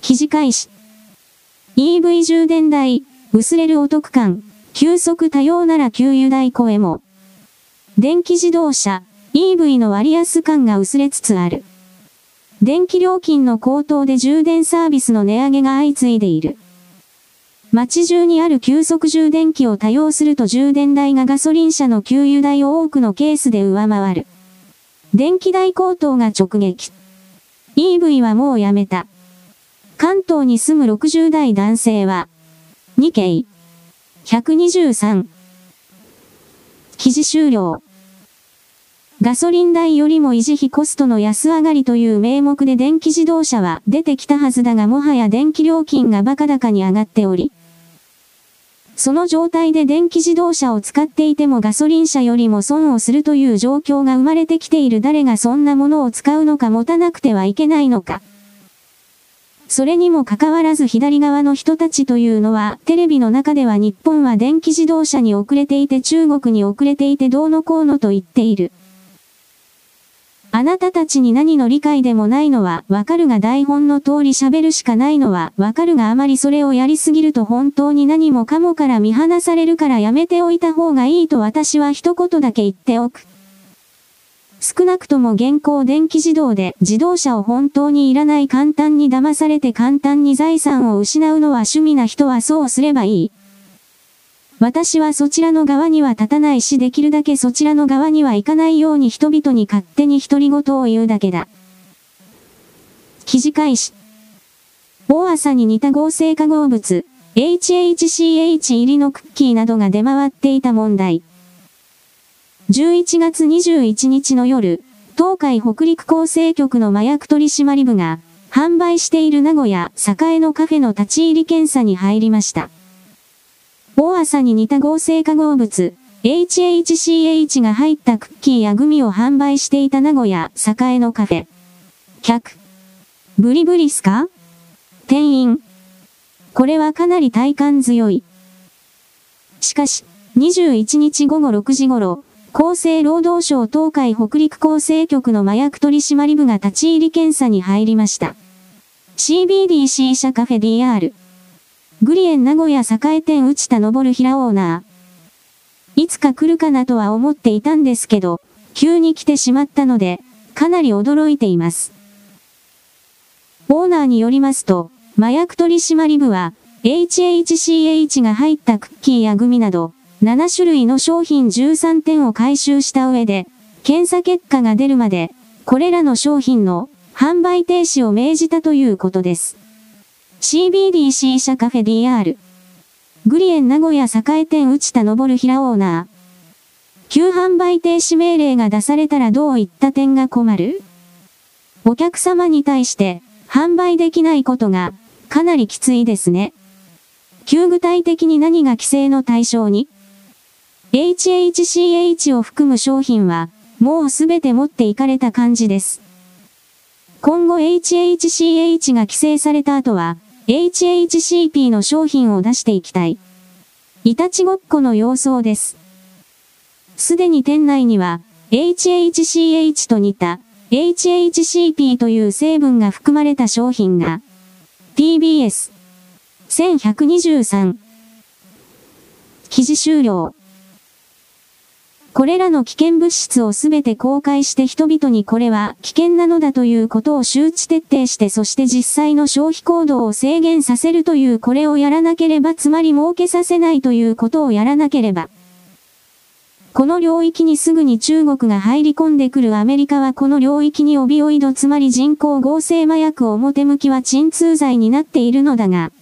記事開始。EV 充電代、薄れるお得感、急速多様なら給油代声も。電気自動車、EV の割安感が薄れつつある。電気料金の高騰で充電サービスの値上げが相次いでいる。街中にある急速充電器を多用すると充電代がガソリン車の給油代を多くのケースで上回る。電気代高騰が直撃。EV はもうやめた。関東に住む60代男性は、2件、123。記事終了。ガソリン代よりも維持費コストの安上がりという名目で電気自動車は出てきたはずだがもはや電気料金がバカ高に上がっており、その状態で電気自動車を使っていてもガソリン車よりも損をするという状況が生まれてきている誰がそんなものを使うのか持たなくてはいけないのか。それにもかかわらず左側の人たちというのは、テレビの中では日本は電気自動車に遅れていて中国に遅れていてどうのこうのと言っている。あなたたちに何の理解でもないのはわかるが台本の通り喋るしかないのはわかるがあまりそれをやりすぎると本当に何もかもから見放されるからやめておいた方がいいと私は一言だけ言っておく。少なくとも現行電気自動で自動車を本当にいらない簡単に騙されて簡単に財産を失うのは趣味な人はそうすればいい。私はそちらの側には立たないしできるだけそちらの側には行かないように人々に勝手に独り言を言うだけだ。記事開始。大朝に似た合成化合物、HHCH 入りのクッキーなどが出回っていた問題。11月21日の夜、東海北陸厚生局の麻薬取締部が、販売している名古屋栄のカフェの立ち入り検査に入りました。大朝に似た合成化合物、HHCH が入ったクッキーやグミを販売していた名古屋栄のカフェ。客。ブリブリすか？店員。これはかなり体感強い。しかし、21日午後6時頃、厚生労働省東海北陸厚生局の麻薬取締部が立ち入り検査に入りました。CBDC 社カフェ DR。グリエン名古屋栄店内田昇平オーナー。いつか来るかなとは思っていたんですけど、急に来てしまったので、かなり驚いています。オーナーによりますと、麻薬取締部は、HHCH が入ったクッキーやグミなど、7種類の商品13点を回収した上で、検査結果が出るまで、これらの商品の販売停止を命じたということです。CBDC 社カフェ DR。グリエン名古屋栄店内田昇平オーナー。旧販売停止命令が出されたらどういった点が困る？お客様に対して販売できないことがかなりきついですね。旧具体的に何が規制の対象に ?HHCH を含む商品はもうすべて持っていかれた感じです。今後 HHCH が規制された後は HHCP の商品を出していきたい。いたちごっこの様相です。すでに店内には、HHCH と似た、HHCP という成分が含まれた商品が、TBS、1123。記事終了。これらの危険物質をすべて公開して人々にこれは危険なのだということを周知徹底してそして実際の消費行動を制限させるというこれをやらなければつまり儲けさせないということをやらなければ。この領域にすぐに中国が入り込んでくるアメリカはこの領域にオビオイドつまり人工合成麻薬を表向きは鎮痛剤になっているのだが、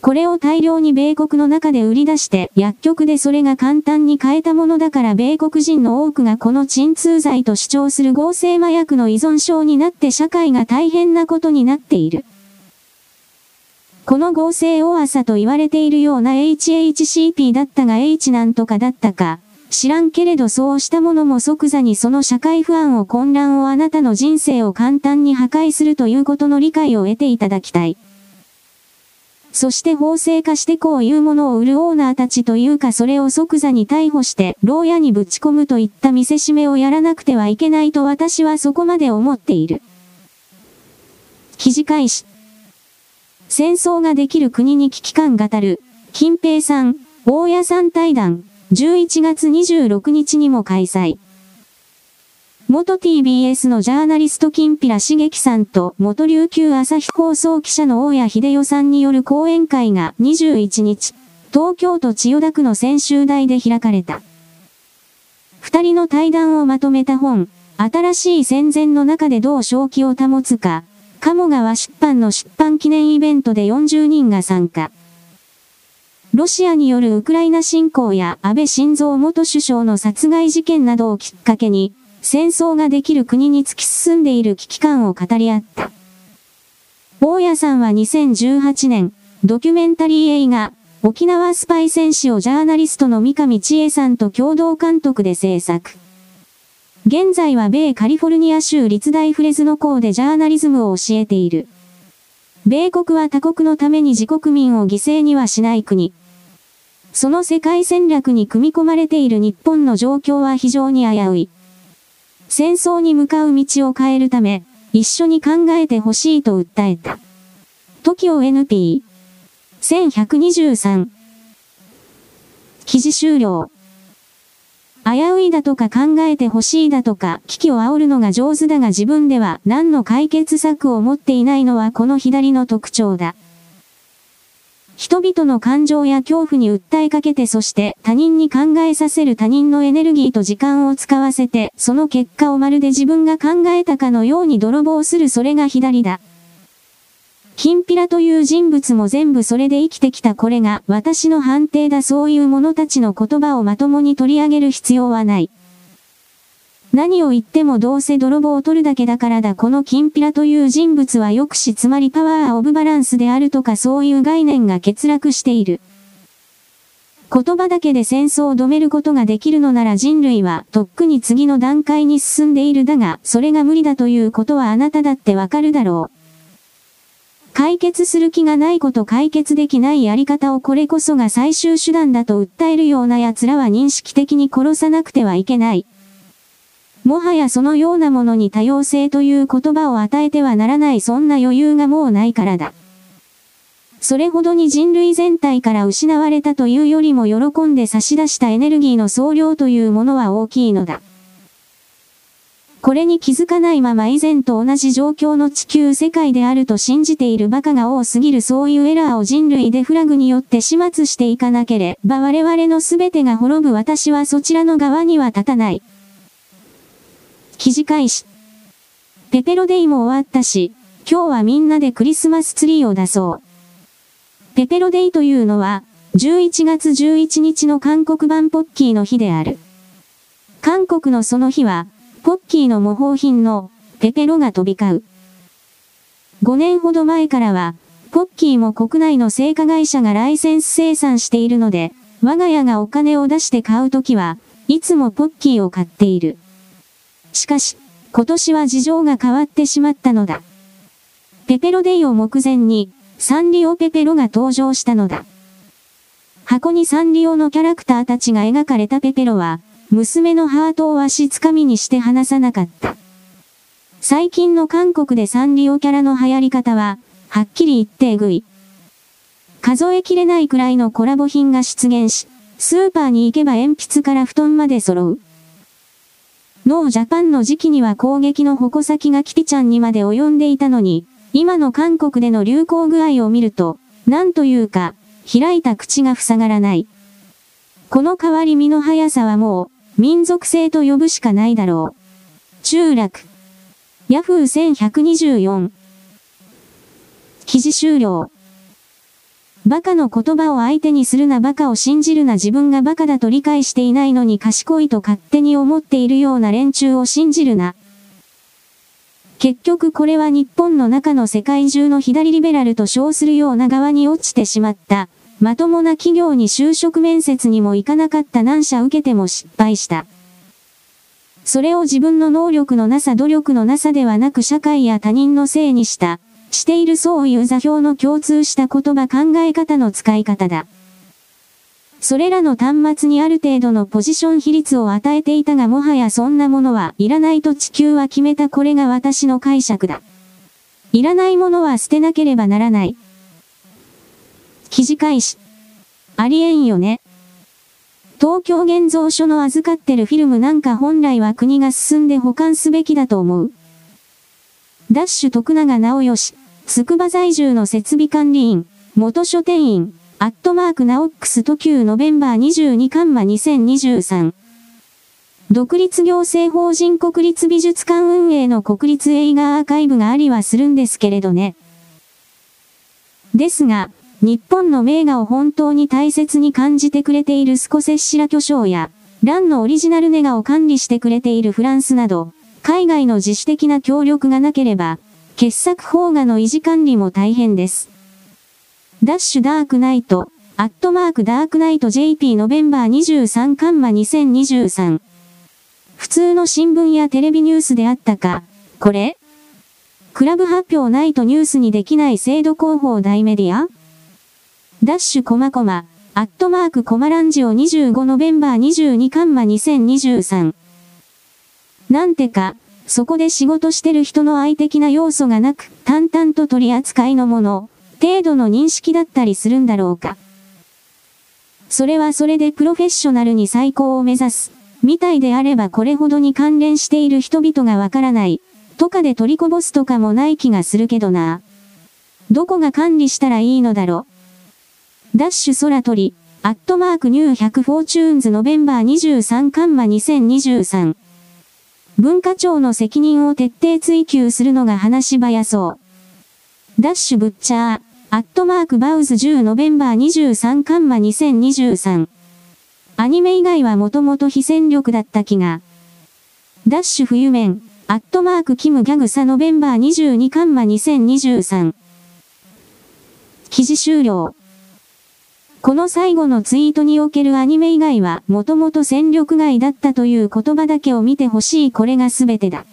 これを大量に米国の中で売り出して薬局でそれが簡単に買えたものだから米国人の多くがこの鎮痛剤と主張する合成麻薬の依存症になって社会が大変なことになっている。この合成大朝と言われているような HHCP だったが H なんとかだったか、知らんけれどそうしたものも即座にその社会不安を混乱をあなたの人生を簡単に破壊するということの理解を得ていただきたい。そして法制化してこういうものを売るオーナーたちというかそれを即座に逮捕して牢屋にぶち込むといった見せしめをやらなくてはいけないと私はそこまで思っている。記事開始。戦争ができる国に危機感語る、金平さん、大家さん対談、11月26日にも開催。元 TBS のジャーナリスト金平茂樹さんと元琉球朝日放送記者の大谷秀夫さんによる講演会が21日、東京都千代田区の専修大で開かれた。二人の対談をまとめた本、新しい戦前の中でどう正気を保つか、鴨川出版の出版記念イベントで40人が参加。ロシアによるウクライナ侵攻や安倍晋三元首相の殺害事件などをきっかけに、戦争ができる国に突き進んでいる危機感を語り合った。大家さんは2018年、ドキュメンタリー映画、沖縄スパイ戦士をジャーナリストの三上千恵さんと共同監督で制作。現在は米カリフォルニア州立大フレズノ校でジャーナリズムを教えている。米国は他国のために自国民を犠牲にはしない国。その世界戦略に組み込まれている日本の状況は非常に危うい。戦争に向かう道を変えるため、一緒に考えてほしいと訴えた。TOKIO NP。1123。記事終了。危ういだとか考えてほしいだとか、危機を煽るのが上手だが自分では何の解決策を持っていないのはこの左の特徴だ。人々の感情や恐怖に訴えかけてそして他人に考えさせる他人のエネルギーと時間を使わせて、その結果をまるで自分が考えたかのように泥棒するそれが左だ。キンピラという人物も全部それで生きてきたこれが私の判定だそういう者たちの言葉をまともに取り上げる必要はない。何を言ってもどうせ泥棒を取るだけだからだこのキンピラという人物は抑止つまりパワーオブバランスであるとかそういう概念が欠落している。言葉だけで戦争を止めることができるのなら人類はとっくに次の段階に進んでいるだが、それが無理だということはあなただってわかるだろう。解決する気がないこと解決できないやり方をこれこそが最終手段だと訴えるような奴らは認識的に殺さなくてはいけない。もはやそのようなものに多様性という言葉を与えてはならないそんな余裕がもうないからだ。それほどに人類全体から失われたというよりも喜んで差し出したエネルギーの総量というものは大きいのだ。これに気づかないまま以前と同じ状況の地球世界であると信じている馬鹿が多すぎるそういうエラーを人類でフラグによって始末していかなければ我々の全てが滅ぶ私はそちらの側には立たない。記事開始。ペペロデイも終わったし、今日はみんなでクリスマスツリーを出そう。ペペロデイというのは、11月11日の韓国版ポッキーの日である。韓国のその日は、ポッキーの模倣品のペペロが飛び交う。5年ほど前からは、ポッキーも国内の製菓会社がライセンス生産しているので、我が家がお金を出して買うときは、いつもポッキーを買っている。しかし、今年は事情が変わってしまったのだ。ペペロデイを目前に、サンリオペペロが登場したのだ。箱にサンリオのキャラクターたちが描かれたペペロは、娘のハートを足つかみにして離さなかった。最近の韓国でサンリオキャラの流行り方は、はっきり言ってえぐい。数えきれないくらいのコラボ品が出現し、スーパーに行けば鉛筆から布団まで揃う。ノージャパンの時期には攻撃の矛先がキティちゃんにまで及んでいたのに、今の韓国での流行具合を見ると、なんというか、開いた口が塞がらない。この変わり身の速さはもう、民族性と呼ぶしかないだろう。中落。ヤフー1124。記事終了。バカの言葉を相手にするなバカを信じるな自分がバカだと理解していないのに賢いと勝手に思っているような連中を信じるな。結局これは日本の中の世界中の左リベラルと称するような側に落ちてしまった。まともな企業に就職面接にも行かなかった何社受けても失敗した。それを自分の能力のなさ努力のなさではなく社会や他人のせいにした、しているそういう座標の共通した言葉考え方の使い方だ。それらの端末にある程度のポジション比率を与えていたがもはやそんなものはいらないと地球は決めたこれが私の解釈だ。いらないものは捨てなければならない。記事開始。ありえんよね。東京現像所の預かってるフィルムなんか本来は国が進んで保管すべきだと思う。ダッシュ徳永直義、筑波在住の設備管理員、元書店員、アットマークナオックス都旧ノベンバー22カンマ2023。独立行政法人国立美術館運営の国立映画アーカイブがありはするんですけれどね。ですが、日本の名画を本当に大切に感じてくれているスコセッシラ巨匠や、ランのオリジナルネガを管理してくれているフランスなど、海外の自主的な協力がなければ、傑作邦画の維持管理も大変です。ダッシュダークナイト、アットマークダークナイト JP ノベンバー23カンマ2023。普通の新聞やテレビニュースであったか、これ？クラブ発表ないとニュースにできない制度広報大メディア？ダッシュコマコマ、アットマークコマランジオ25ノベンバー22カンマ2023。なんてか、そこで仕事してる人の愛的な要素がなく、淡々と取り扱いのもの、程度の認識だったりするんだろうか。それはそれでプロフェッショナルに最高を目指す。みたいであればこれほどに関連している人々がわからない。とかで取りこぼすとかもない気がするけどな。どこが管理したらいいのだろう。ダッシュ空鳥、アットマークニュー100フォーチューンズ November 23カンマ2023。文化庁の責任を徹底追求するのが話早そう。ダッシュブッチャー、アットマークバウズ10ノベンバー23カンマ2023。アニメ以外はもともと非戦力だった気が。ダッシュ冬面、アットマークキムギャグサノベンバー22カンマ2023。記事終了。この最後のツイートにおけるアニメ以外は、もともと戦力外だったという言葉だけを見てほしいこれが全てだ。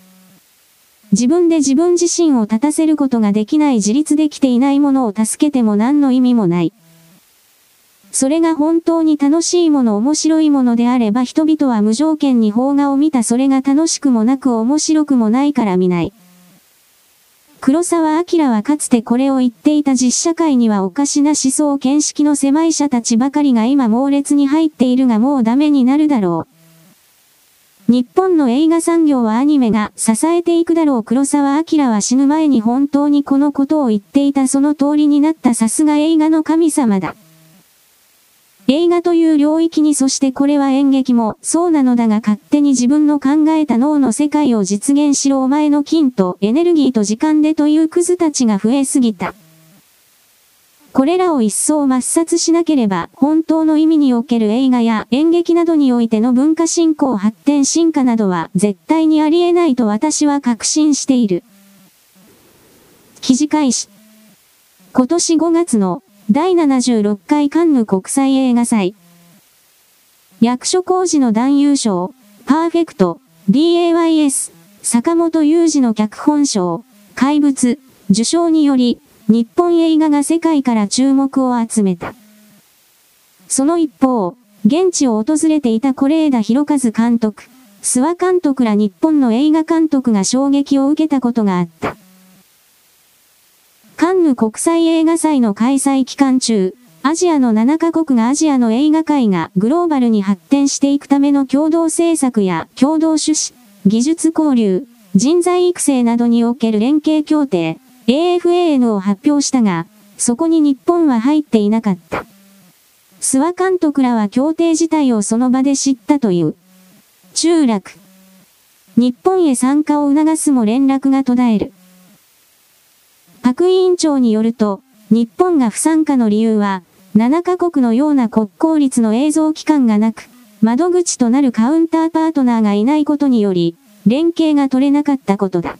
自分で自分自身を立たせることができない自立できていないものを助けても何の意味もない。それが本当に楽しいもの面白いものであれば人々は無条件に邦画を見たそれが楽しくもなく面白くもないから見ない。黒沢明はかつてこれを言っていた実社会にはおかしな思想見識の狭い者たちばかりが今猛烈に入っているがもうダメになるだろう。日本の映画産業はアニメが支えていくだろう黒沢明は死ぬ前に本当にこのことを言っていたその通りになったさすが映画の神様だ。映画という領域にそしてこれは演劇もそうなのだが勝手に自分の考えた脳の世界を実現しろお前の金とエネルギーと時間でというクズたちが増えすぎた。これらを一層抹殺しなければ本当の意味における映画や演劇などにおいての文化振興発展進化などは絶対にありえないと私は確信している。記事開始。今年5月の第76回カンヌ国際映画祭。役所工事の男優賞、パーフェクト、DAYS、坂本雄二の脚本賞、怪物、受賞により、日本映画が世界から注目を集めた。その一方、現地を訪れていた是枝裕和監督、諏訪監督ら日本の映画監督が衝撃を受けたことがあった。カンヌ国際映画祭の開催期間中、アジアの7カ国がアジアの映画界がグローバルに発展していくための共同制作や共同趣旨、技術交流、人材育成などにおける連携協定、AFAN を発表したが、そこに日本は入っていなかった。諏訪監督らは協定自体をその場で知ったという。中落。日本へ参加を促すも連絡が途絶える。白委員長によると、日本が不参加の理由は、7カ国のような国公立の映像機関がなく、窓口となるカウンターパートナーがいないことにより、連携が取れなかったことだ。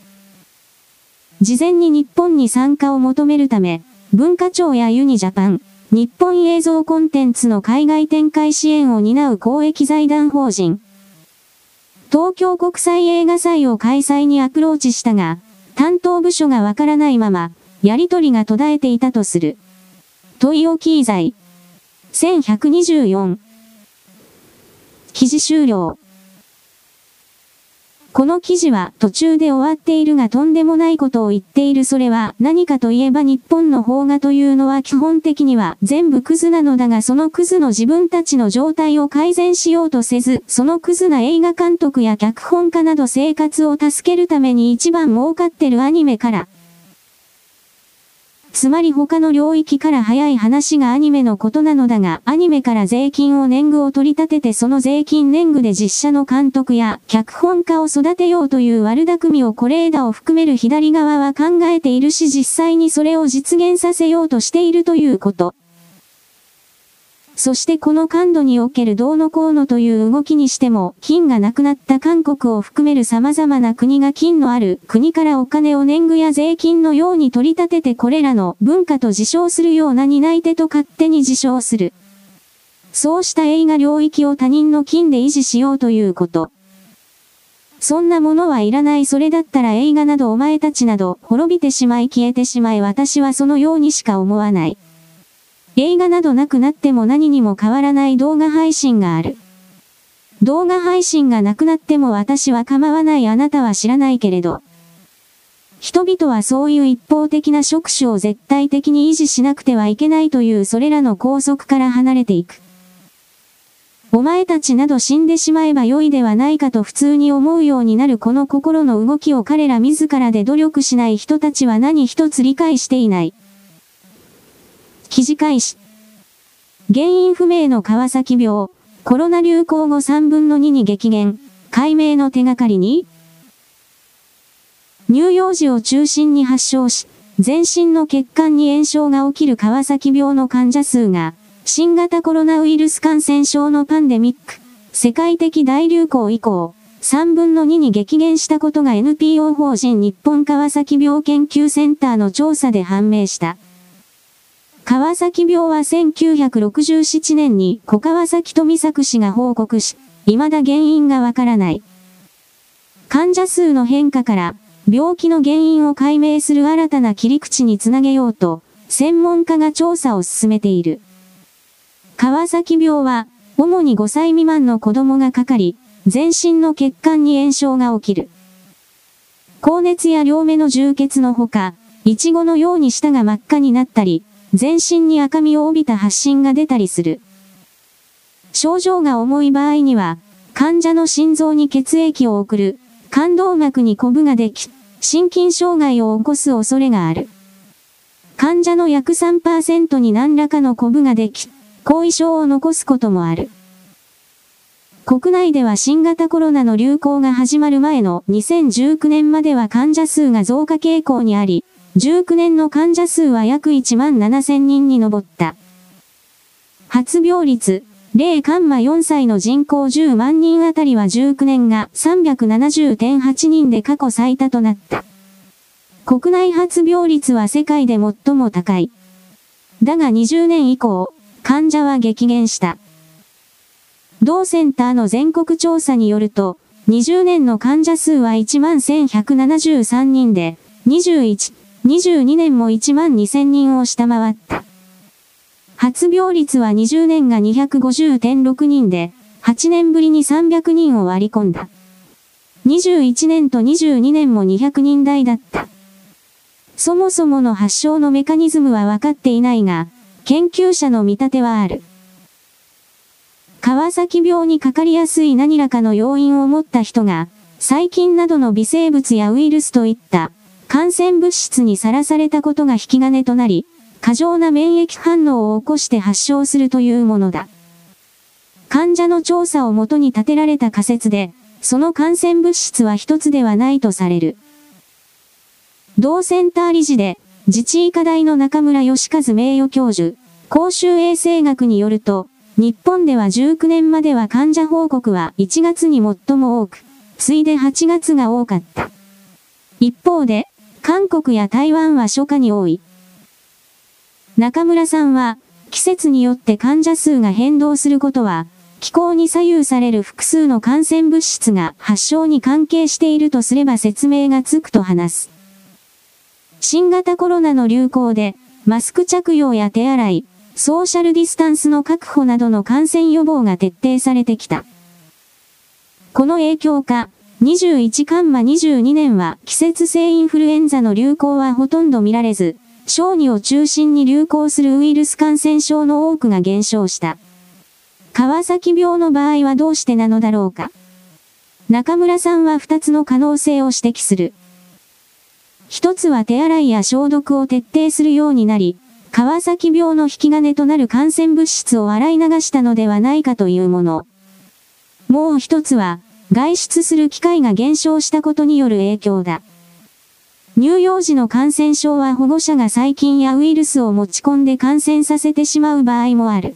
事前に日本に参加を求めるため、文化庁やユニジャパン、日本映像コンテンツの海外展開支援を担う公益財団法人、東京国際映画祭を開催にアプローチしたが、担当部署がわからないまま、やりとりが途絶えていたとする。問い置き罪。1124。記事終了。この記事は途中で終わっているがとんでもないことを言っているそれは何かといえば日本の方がというのは基本的には全部クズなのだがそのクズの自分たちの状態を改善しようとせず、そのクズな映画監督や脚本家など生活を助けるために一番儲かってるアニメから、つまり他の領域から早い話がアニメのことなのだが、アニメから税金を年貢を取り立ててその税金年貢で実写の監督や脚本家を育てようという悪巧みをこれ枝を含める左側は考えているし実際にそれを実現させようとしているということ。そしてこの感度におけるどうのこうのという動きにしても、金がなくなった韓国を含める様々な国が金のある国からお金を年貢や税金のように取り立ててこれらの文化と自称するような担い手と勝手に自称する。そうした映画領域を他人の金で維持しようということ。そんなものはいらないそれだったら映画などお前たちなど滅びてしまい消えてしまい私はそのようにしか思わない。映画などなくなっても何にも変わらない動画配信がある。動画配信がなくなっても私は構わないあなたは知らないけれど。人々はそういう一方的な職種を絶対的に維持しなくてはいけないというそれらの拘束から離れていく。お前たちなど死んでしまえば良いではないかと普通に思うようになるこの心の動きを彼ら自らで努力しない人たちは何一つ理解していない。記事開始。原因不明の川崎病、コロナ流行後3分の2に激減、解明の手がかりに乳幼児を中心に発症し、全身の血管に炎症が起きる川崎病の患者数が、新型コロナウイルス感染症のパンデミック、世界的大流行以降、3分の2に激減したことが NPO 法人日本川崎病研究センターの調査で判明した。川崎病は1967年に小川崎富作氏が報告し、未だ原因がわからない。患者数の変化から病気の原因を解明する新たな切り口につなげようと、専門家が調査を進めている。川崎病は、主に5歳未満の子供がかかり、全身の血管に炎症が起きる。高熱や両目の充血のほか、イチゴのように舌が真っ赤になったり、全身に赤みを帯びた発疹が出たりする。症状が重い場合には、患者の心臓に血液を送る、感動脈にコブができ、心筋障害を起こす恐れがある。患者の約3%に何らかのコブができ、後遺症を残すこともある。国内では新型コロナの流行が始まる前の2019年までは患者数が増加傾向にあり、19年の患者数は約1万7000人に上った。発病率、0カンマ4歳の人口10万人あたりは19年が370.8人で過去最多となった。国内発病率は世界で最も高い。だが20年以降、患者は激減した。同センターの全国調査によると、20年の患者数は1万1173人で、21、22年も1万2000人を下回った。発病率は20年が250.6人で、8年ぶりに300人を割り込んだ。21年と22年も200人台だった。そもそもの発症のメカニズムは分かっていないが、研究者の見立てはある。川崎病にかかりやすい何らかの要因を持った人が、細菌などの微生物やウイルスといった感染物質にさらされたことが引き金となり、過剰な免疫反応を起こして発症するというものだ。患者の調査をもとに立てられた仮説で、その感染物質は一つではないとされる。同センター理事で、自治医科大の中村義和名誉教授、公衆衛生学によると、日本では19年までは患者報告は1月に最も多く、次いで8月が多かった。一方で、韓国や台湾は初夏に多い。中村さんは、季節によって患者数が変動することは、気候に左右される複数の感染物質が発症に関係しているとすれば説明がつくと話す。新型コロナの流行で、マスク着用や手洗い、ソーシャルディスタンスの確保などの感染予防が徹底されてきた。この影響か、21カンマ22年は季節性インフルエンザの流行はほとんど見られず、小児を中心に流行するウイルス感染症の多くが減少した。川崎病の場合はどうしてなのだろうか。中村さんは2つの可能性を指摘する。一つは手洗いや消毒を徹底するようになり、川崎病の引き金となる感染物質を洗い流したのではないかというもの。もう一つは、外出する機会が減少したことによる影響だ。乳幼児の感染症は保護者が細菌やウイルスを持ち込んで感染させてしまう場合もある。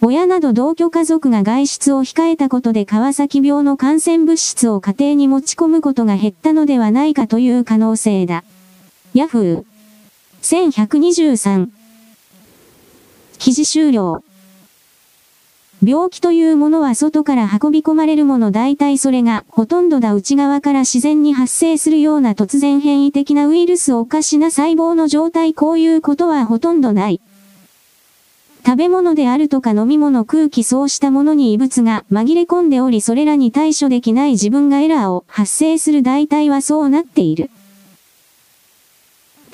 親など同居家族が外出を控えたことで川崎病の感染物質を家庭に持ち込むことが減ったのではないかという可能性だ。ヤフー1123記事終了病気というものは外から運び込まれるもの大体それがほとんどだ内側から自然に発生するような突然変異的なウイルスおかしな細胞の状態こういうことはほとんどない。食べ物であるとか飲み物空気そうしたものに異物が紛れ込んでおりそれらに対処できない自分がエラーを発生する大体はそうなっている。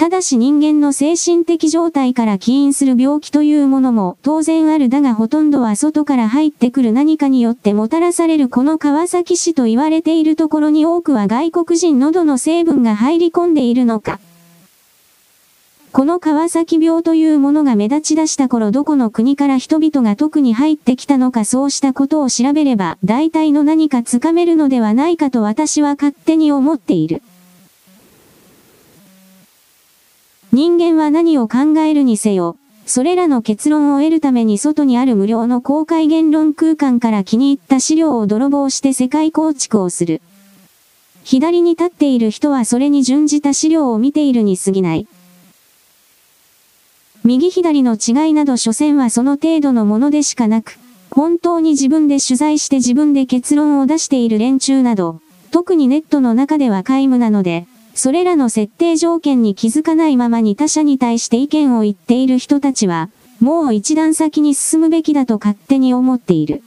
ただし人間の精神的状態から起因する病気というものも当然あるだがほとんどは外から入ってくる何かによってもたらされるこの川崎市と言われているところに多くは外国人喉の成分が入り込んでいるのか。この川崎病というものが目立ち出した頃どこの国から人々が特に入ってきたのかそうしたことを調べれば大体の何かつかめるのではないかと私は勝手に思っている。人間は何を考えるにせよ、それらの結論を得るために外にある無料の公開言論空間から気に入った資料を泥棒して世界構築をする。左に立っている人はそれに準じた資料を見ているに過ぎない。右左の違いなど所詮はその程度のものでしかなく、本当に自分で取材して自分で結論を出している連中など、特にネットの中では皆無なので、それらの設定条件に気づかないままに他者に対して意見を言っている人たちは、もう一段先に進むべきだと勝手に思っている。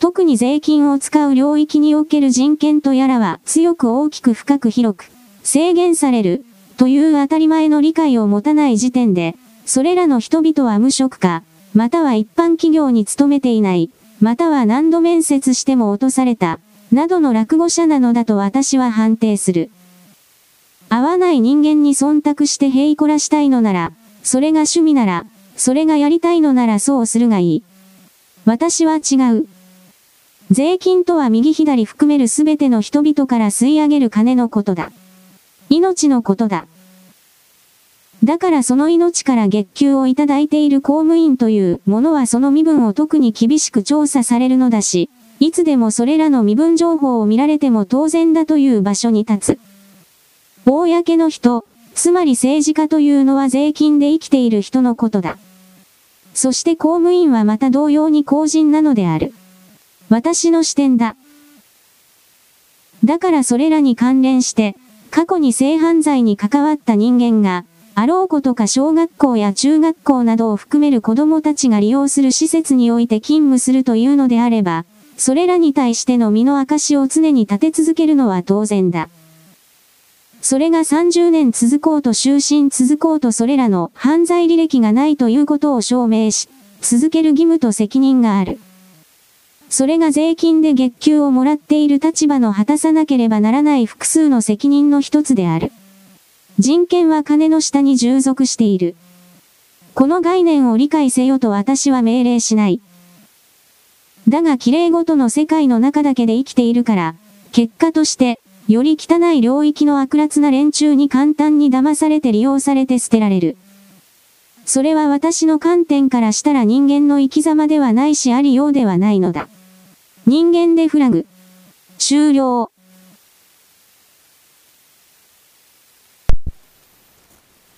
特に税金を使う領域における人権とやらは強く大きく深く広く制限されるという当たり前の理解を持たない時点で、それらの人々は無職か、または一般企業に勤めていない、または何度面接しても落とされた、などの落語者なのだと私は判定する。合わない人間に忖度してへいこらしたいのなら、それが趣味なら、それがやりたいのならそうするがいい。私は違う。税金とは右左含めるすべての人々から吸い上げる金のことだ。命のことだ。だからその命から月給をいただいている公務員というものはその身分を特に厳しく調査されるのだし、いつでもそれらの身分情報を見られても当然だという場所に立つ。公の人、つまり政治家というのは税金で生きている人のことだ。そして公務員はまた同様に公人なのである。私の視点だ。だからそれらに関連して、過去に性犯罪に関わった人間が、あろうことか小学校や中学校などを含める子供たちが利用する施設において勤務するというのであれば、それらに対しての身の証を常に立て続けるのは当然だ。それが30年続こうと終身続こうとそれらの犯罪履歴がないということを証明し、続ける義務と責任がある。それが税金で月給をもらっている立場の果たさなければならない複数の責任の一つである。人権は金の下に従属している。この概念を理解せよと私は命令しない。だが綺麗ごとの世界の中だけで生きているから、結果として、より汚い領域の悪辣な連中に簡単に騙されて利用されて捨てられる。それは私の観点からしたら人間の生き様ではないしありようではないのだ。人間でフラグ。終了。